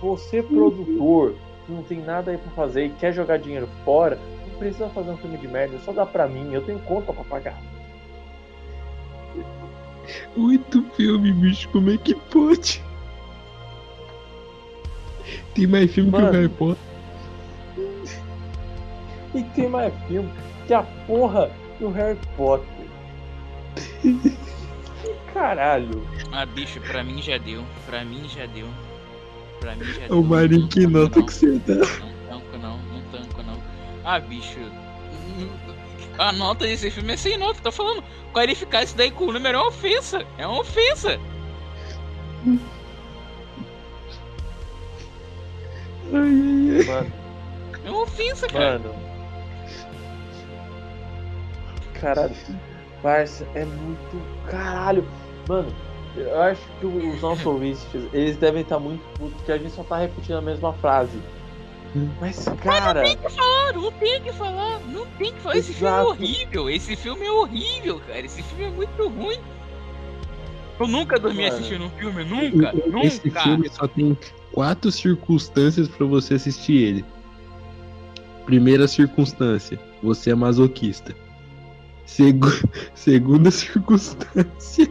Você, produtor, que não tem nada aí pra fazer e quer jogar dinheiro fora, precisa fazer um filme de merda, só dá pra mim, eu tenho conta pra pagar. Oito filmes, bicho, como é que pode? Tem mais filme que Mano. o Harry Potter. E tem mais filme que a porra do Harry Potter. Caralho. Ah, bicho, pra mim já deu. Pra mim já deu. Pra mim já O deu. Marinho, Não que nota não. que você dá? Não. Ah, bicho. A nota desse filme é sem nota, tô falando. Qualificar isso daí com o número é uma ofensa. É uma ofensa. Mano, É uma ofensa, cara. mano. Caralho. Parça, é muito caralho. Mano, eu acho que os nossos ouvintes, eles devem estar muito putos, porque a gente só tá repetindo a mesma frase. Mas, cara. Tem que falar, não tem que falar, não tem que falar. Esse filme é Exato. horrível, esse filme é horrível, cara. Esse filme é muito ruim. Eu nunca dormi Mano. assistindo um filme, nunca, Esse nunca. filme só tem quatro circunstâncias pra você assistir ele. Primeira circunstância, você é masoquista. Segu- Segunda circunstância,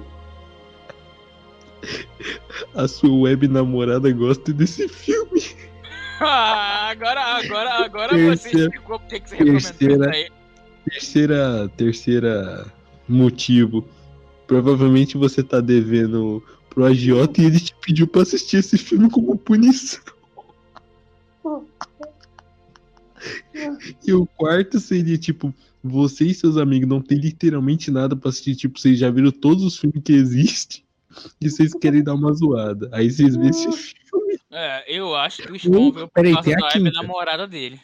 a sua web namorada gosta desse filme. Ah, agora, agora, agora você Terceira- explicou porque que você terceira- aí. Terceira, terceira motivo, provavelmente você tá devendo pro agiota e ele te pediu pra assistir esse filme como punição. E o quarto seria, tipo, você e seus amigos não tem literalmente nada pra assistir. Tipo, vocês já viram todos os filmes que existem e vocês querem dar uma zoada. Aí vocês veem esse filme. É, eu acho que o Spawn veio por Peraí, causa tem a da quinta. namorada dele.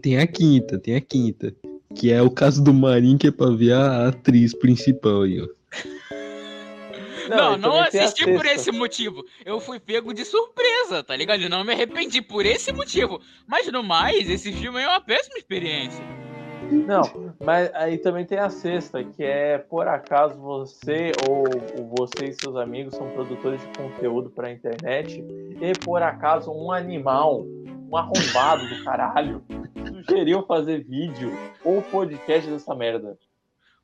Tem a quinta, tem a quinta. Que é o caso do Marinho, que é pra ver a atriz principal aí, ó. Não, não, a assisti por esse motivo. Eu fui pego de surpresa, tá ligado? Eu não me arrependi por esse motivo. Mas no mais, esse filme é uma péssima experiência. Não, mas aí também tem a sexta, que é por acaso você ou, ou você e seus amigos são produtores de conteúdo pra internet e por acaso um animal, um arrombado do caralho, sugeriu fazer vídeo ou podcast dessa merda.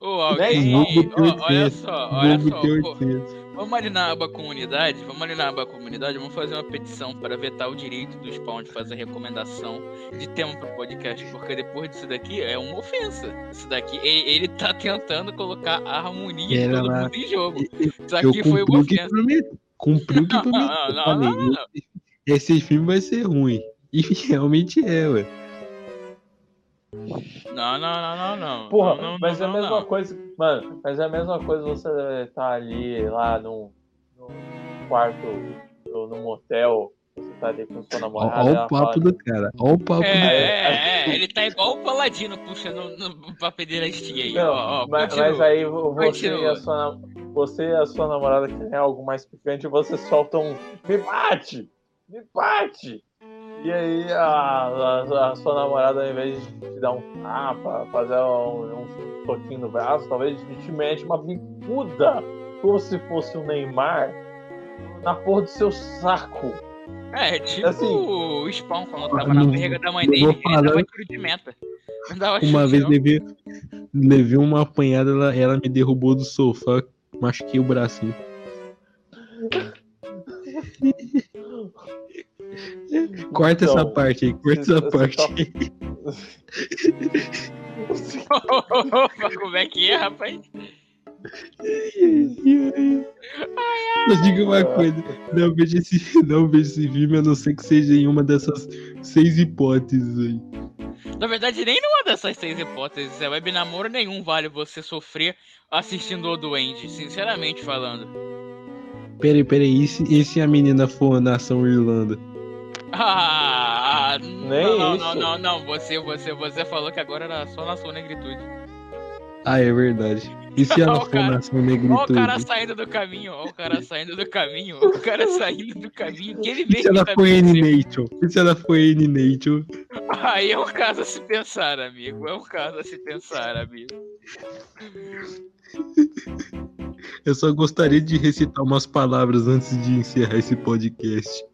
Ô, alguém. Olha 800. só, olha só. Tem pô, 800. Vamos ali na aba comunidade, vamos ali na aba comunidade, vamos fazer uma petição para vetar o direito do Spawn de fazer recomendação de tema pro podcast, porque depois disso daqui é uma ofensa. Isso daqui, ele, ele tá tentando colocar a harmonia de Pera todo lá. mundo em jogo. Isso aqui foi uma o ofensa. prometi. Cumpri o que Não, prometi. não, não, não, não. Esse filme vai ser ruim. E realmente é, ué. Não, não, não, não, não. Porra, não, não, mas não, é a mesma não. coisa, mano, mas é a mesma coisa você tá ali lá no, no quarto ou no motel, você tá ali com sua namorada. Olha o papo fala, do cara. Olha o papo do É, cara. é, é, ele tá igual o Paladino puxando no, pra pederastia aí, Não, ó, ó, mas, mas aí você e, a sua, você e a sua namorada querem algo mais picante, você solta um me bate! Me bate! E aí a, a- a sua namorada, ao invés de te dar um tapa, fazer um, um toquinho no braço, talvez te mete uma bicuda, como se fosse um Neymar, na porra do seu saco. É, tipo Assim, o Spawn quando tava na barriga da mãe dele, ele dava tiro de meta. Uma vez levei, levei uma apanhada, ela, ela me derrubou do sofá, machuquei o bracinho. Corta Então, essa parte aí, corta essa parte tá- aí. Como é que é, rapaz? Diga uma coisa, não vejo, esse, não vejo esse filme, a não ser que seja em uma dessas seis hipóteses aí. Na verdade, nem numa dessas seis hipóteses é web namoro nenhum vale você sofrer assistindo o Duende, sinceramente falando. Peraí, peraí, e se, e se a menina for nação Irlanda? Ah, Nem não, não, isso. não, não, não, você, você, você falou que agora era só na sua negritude. Ah, é verdade. E se ela Ó, for cara. nação Ó o negritude? cara saindo do caminho, ó o cara saindo do caminho, ó o cara saindo do caminho, que ele E vê se que ela tá acontecendo. N-Nation? E se ela for N-Nation? Aí é um caso a se pensar, amigo. É um caso a se pensar, amigo. Eu só gostaria de recitar umas palavras antes de encerrar esse podcast.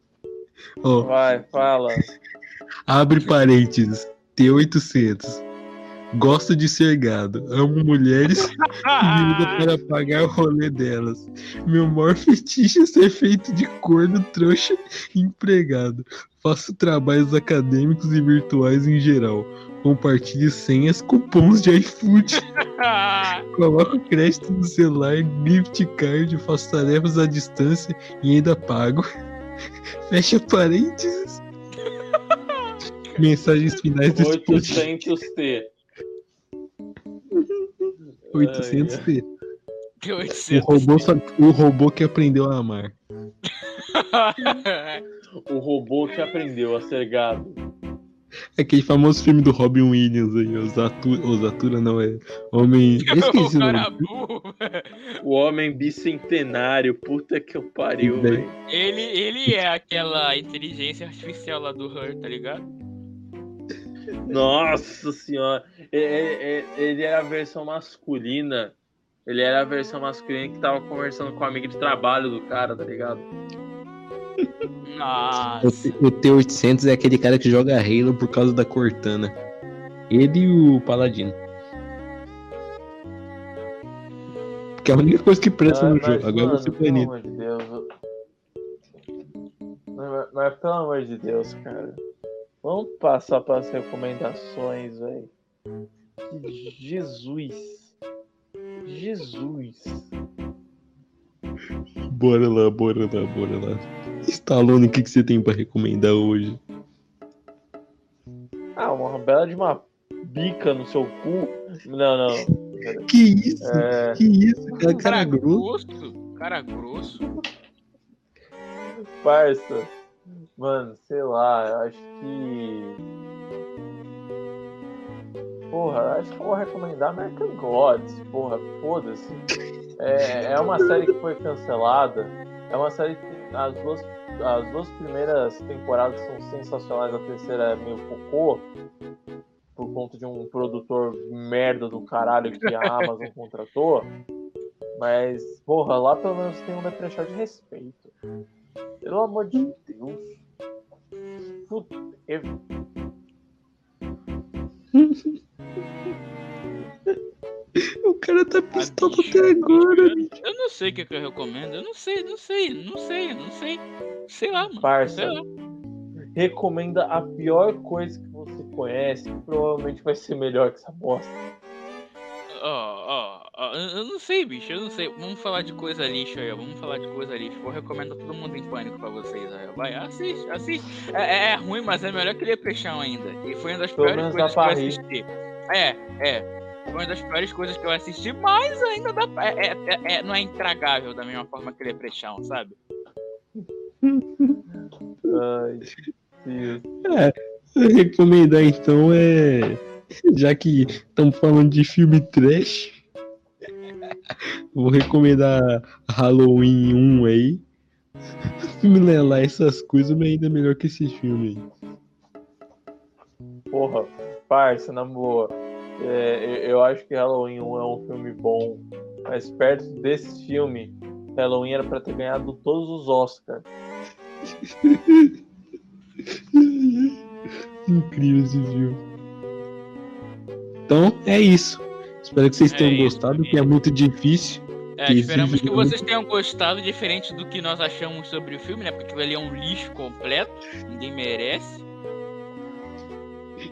Ó, Vai, fala. abre parênteses, T800. Gosto de ser gado, amo mulheres e vivo para pagar o rolê delas. Meu maior fetiche é ser feito de corno, trouxa e empregado. Faço trabalhos acadêmicos e virtuais em geral. Compartilho senhas, cupons de iFood. Coloco crédito no celular, gift card, faço tarefas à distância e ainda pago. Fecha parênteses. Mensagens finais desse podcast. 800T. 800 T. Que O 800. robô, o robô que aprendeu a amar. O robô que aprendeu a ser gado. Aquele famoso filme do Robin Williams aí, Osatura, Osatura não é Homem. Eu esqueci o o cara nome. burro. O homem bicentenário. Puta que eu pariu, Que velho. Ele, ele é aquela inteligência artificial lá do Her, tá ligado? Nossa senhora. Ele, ele- ele era a versão masculina. Ele era a versão masculina que tava conversando com a amiga de trabalho do cara, tá ligado? Nossa. O, T- o T800 é aquele cara que joga Halo por causa da Cortana. Ele e o Paladino. Que é a única coisa que presta Ah, no jogo. Agora mano, você pelo banido. amor de Deus. eu- Mas, mas pelo amor de Deus, cara. Vamos passar para as recomendações, velho. Jesus. Jesus. Bora lá, bora lá, bora lá. Stallone, o que, que você tem pra recomendar hoje? Ah, uma bela de uma bica no seu cu. Não, não. Que isso? É, Que isso, cara? Cara grosso, cara grosso. parça. Mano, sei lá, eu acho que. Porra, acho que eu vou recomendar American Gods. Porra, foda-se. É, é uma série que foi cancelada. É uma série que as duas, as duas primeiras temporadas são sensacionais, a terceira é meio cocô. Por conta de um produtor merda do caralho que a Amazon contratou. Mas, porra, lá pelo menos tem um leprechal de respeito. Pelo amor de Deus. Puta, eu- O cara tá pistola até agora, eu- bicho. Eu não sei o que, que eu recomendo. Eu não sei, não sei, não sei, não sei. Sei lá, mano. Parça, Sei lá. recomenda a pior coisa que você conhece, que provavelmente vai ser melhor que essa bosta. Ó, ó, ó, eu eu não sei, bicho, eu não sei. Vamos falar de coisa lixo aí, ó. Vamos falar de coisa lixo. Vou recomendar todo mundo em pânico pra vocês aí, ó. Vai, assiste, assiste. É, é- é ruim, mas é melhor que Leprechaun ainda. E foi uma das Pelo piores coisas que eu assisti. É, é. Foi uma das piores coisas que eu assisti, mas ainda dá. pra- É, é- é- é- não é intragável da mesma forma que Leprechaun, sabe? Ai, Deus. Recomendar então é. Já que estamos falando de filme trash, vou recomendar Halloween 1 aí. Filme Lelá, essas coisas, mas ainda é melhor que esse filme aí. Porra, parça, na boa. É, eu, acho que Halloween 1 é um filme bom, mas perto desse filme, Halloween era pra ter ganhado todos os Oscars. Incrível esse filme. Então, é isso. Espero que vocês É tenham isso, gostado, família. que é muito difícil. É, Que esperamos que muito. vocês tenham gostado, diferente do que nós achamos sobre o filme, né? Porque ali é um lixo completo, ninguém merece.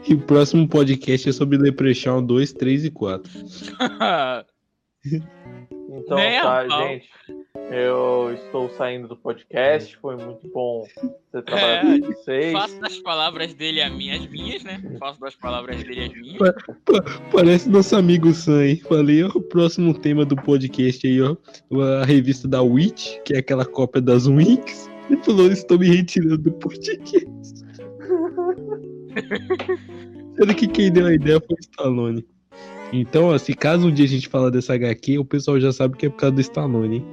E o próximo podcast é sobre Leprechaun 2, 3 e 4. Então, Nem tá, gente. Eu estou saindo do podcast. Foi muito bom ter trabalhado É, com vocês. Faço das palavras dele as minhas, minhas, né? Faço das palavras dele as minhas. Parece nosso amigo Sam, hein? Falei, ó, o próximo tema do podcast aí, ó. A revista da Witch, que é aquela cópia das Winx. Ele falou, estou me retirando do podcast. Sendo que quem deu a ideia foi o Stallone. Então, ó, se caso um dia a gente falar dessa HQ, o pessoal já sabe que é por causa do Stallone, hein?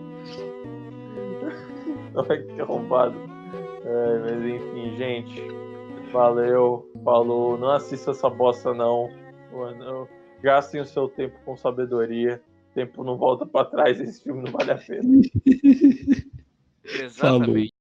Ai, que arrombado. É, mas enfim, gente. Valeu, falou. Não assista essa bosta, não. Mano, gastem o seu tempo com sabedoria. O tempo não volta pra trás. Esse filme não vale a pena. Exatamente.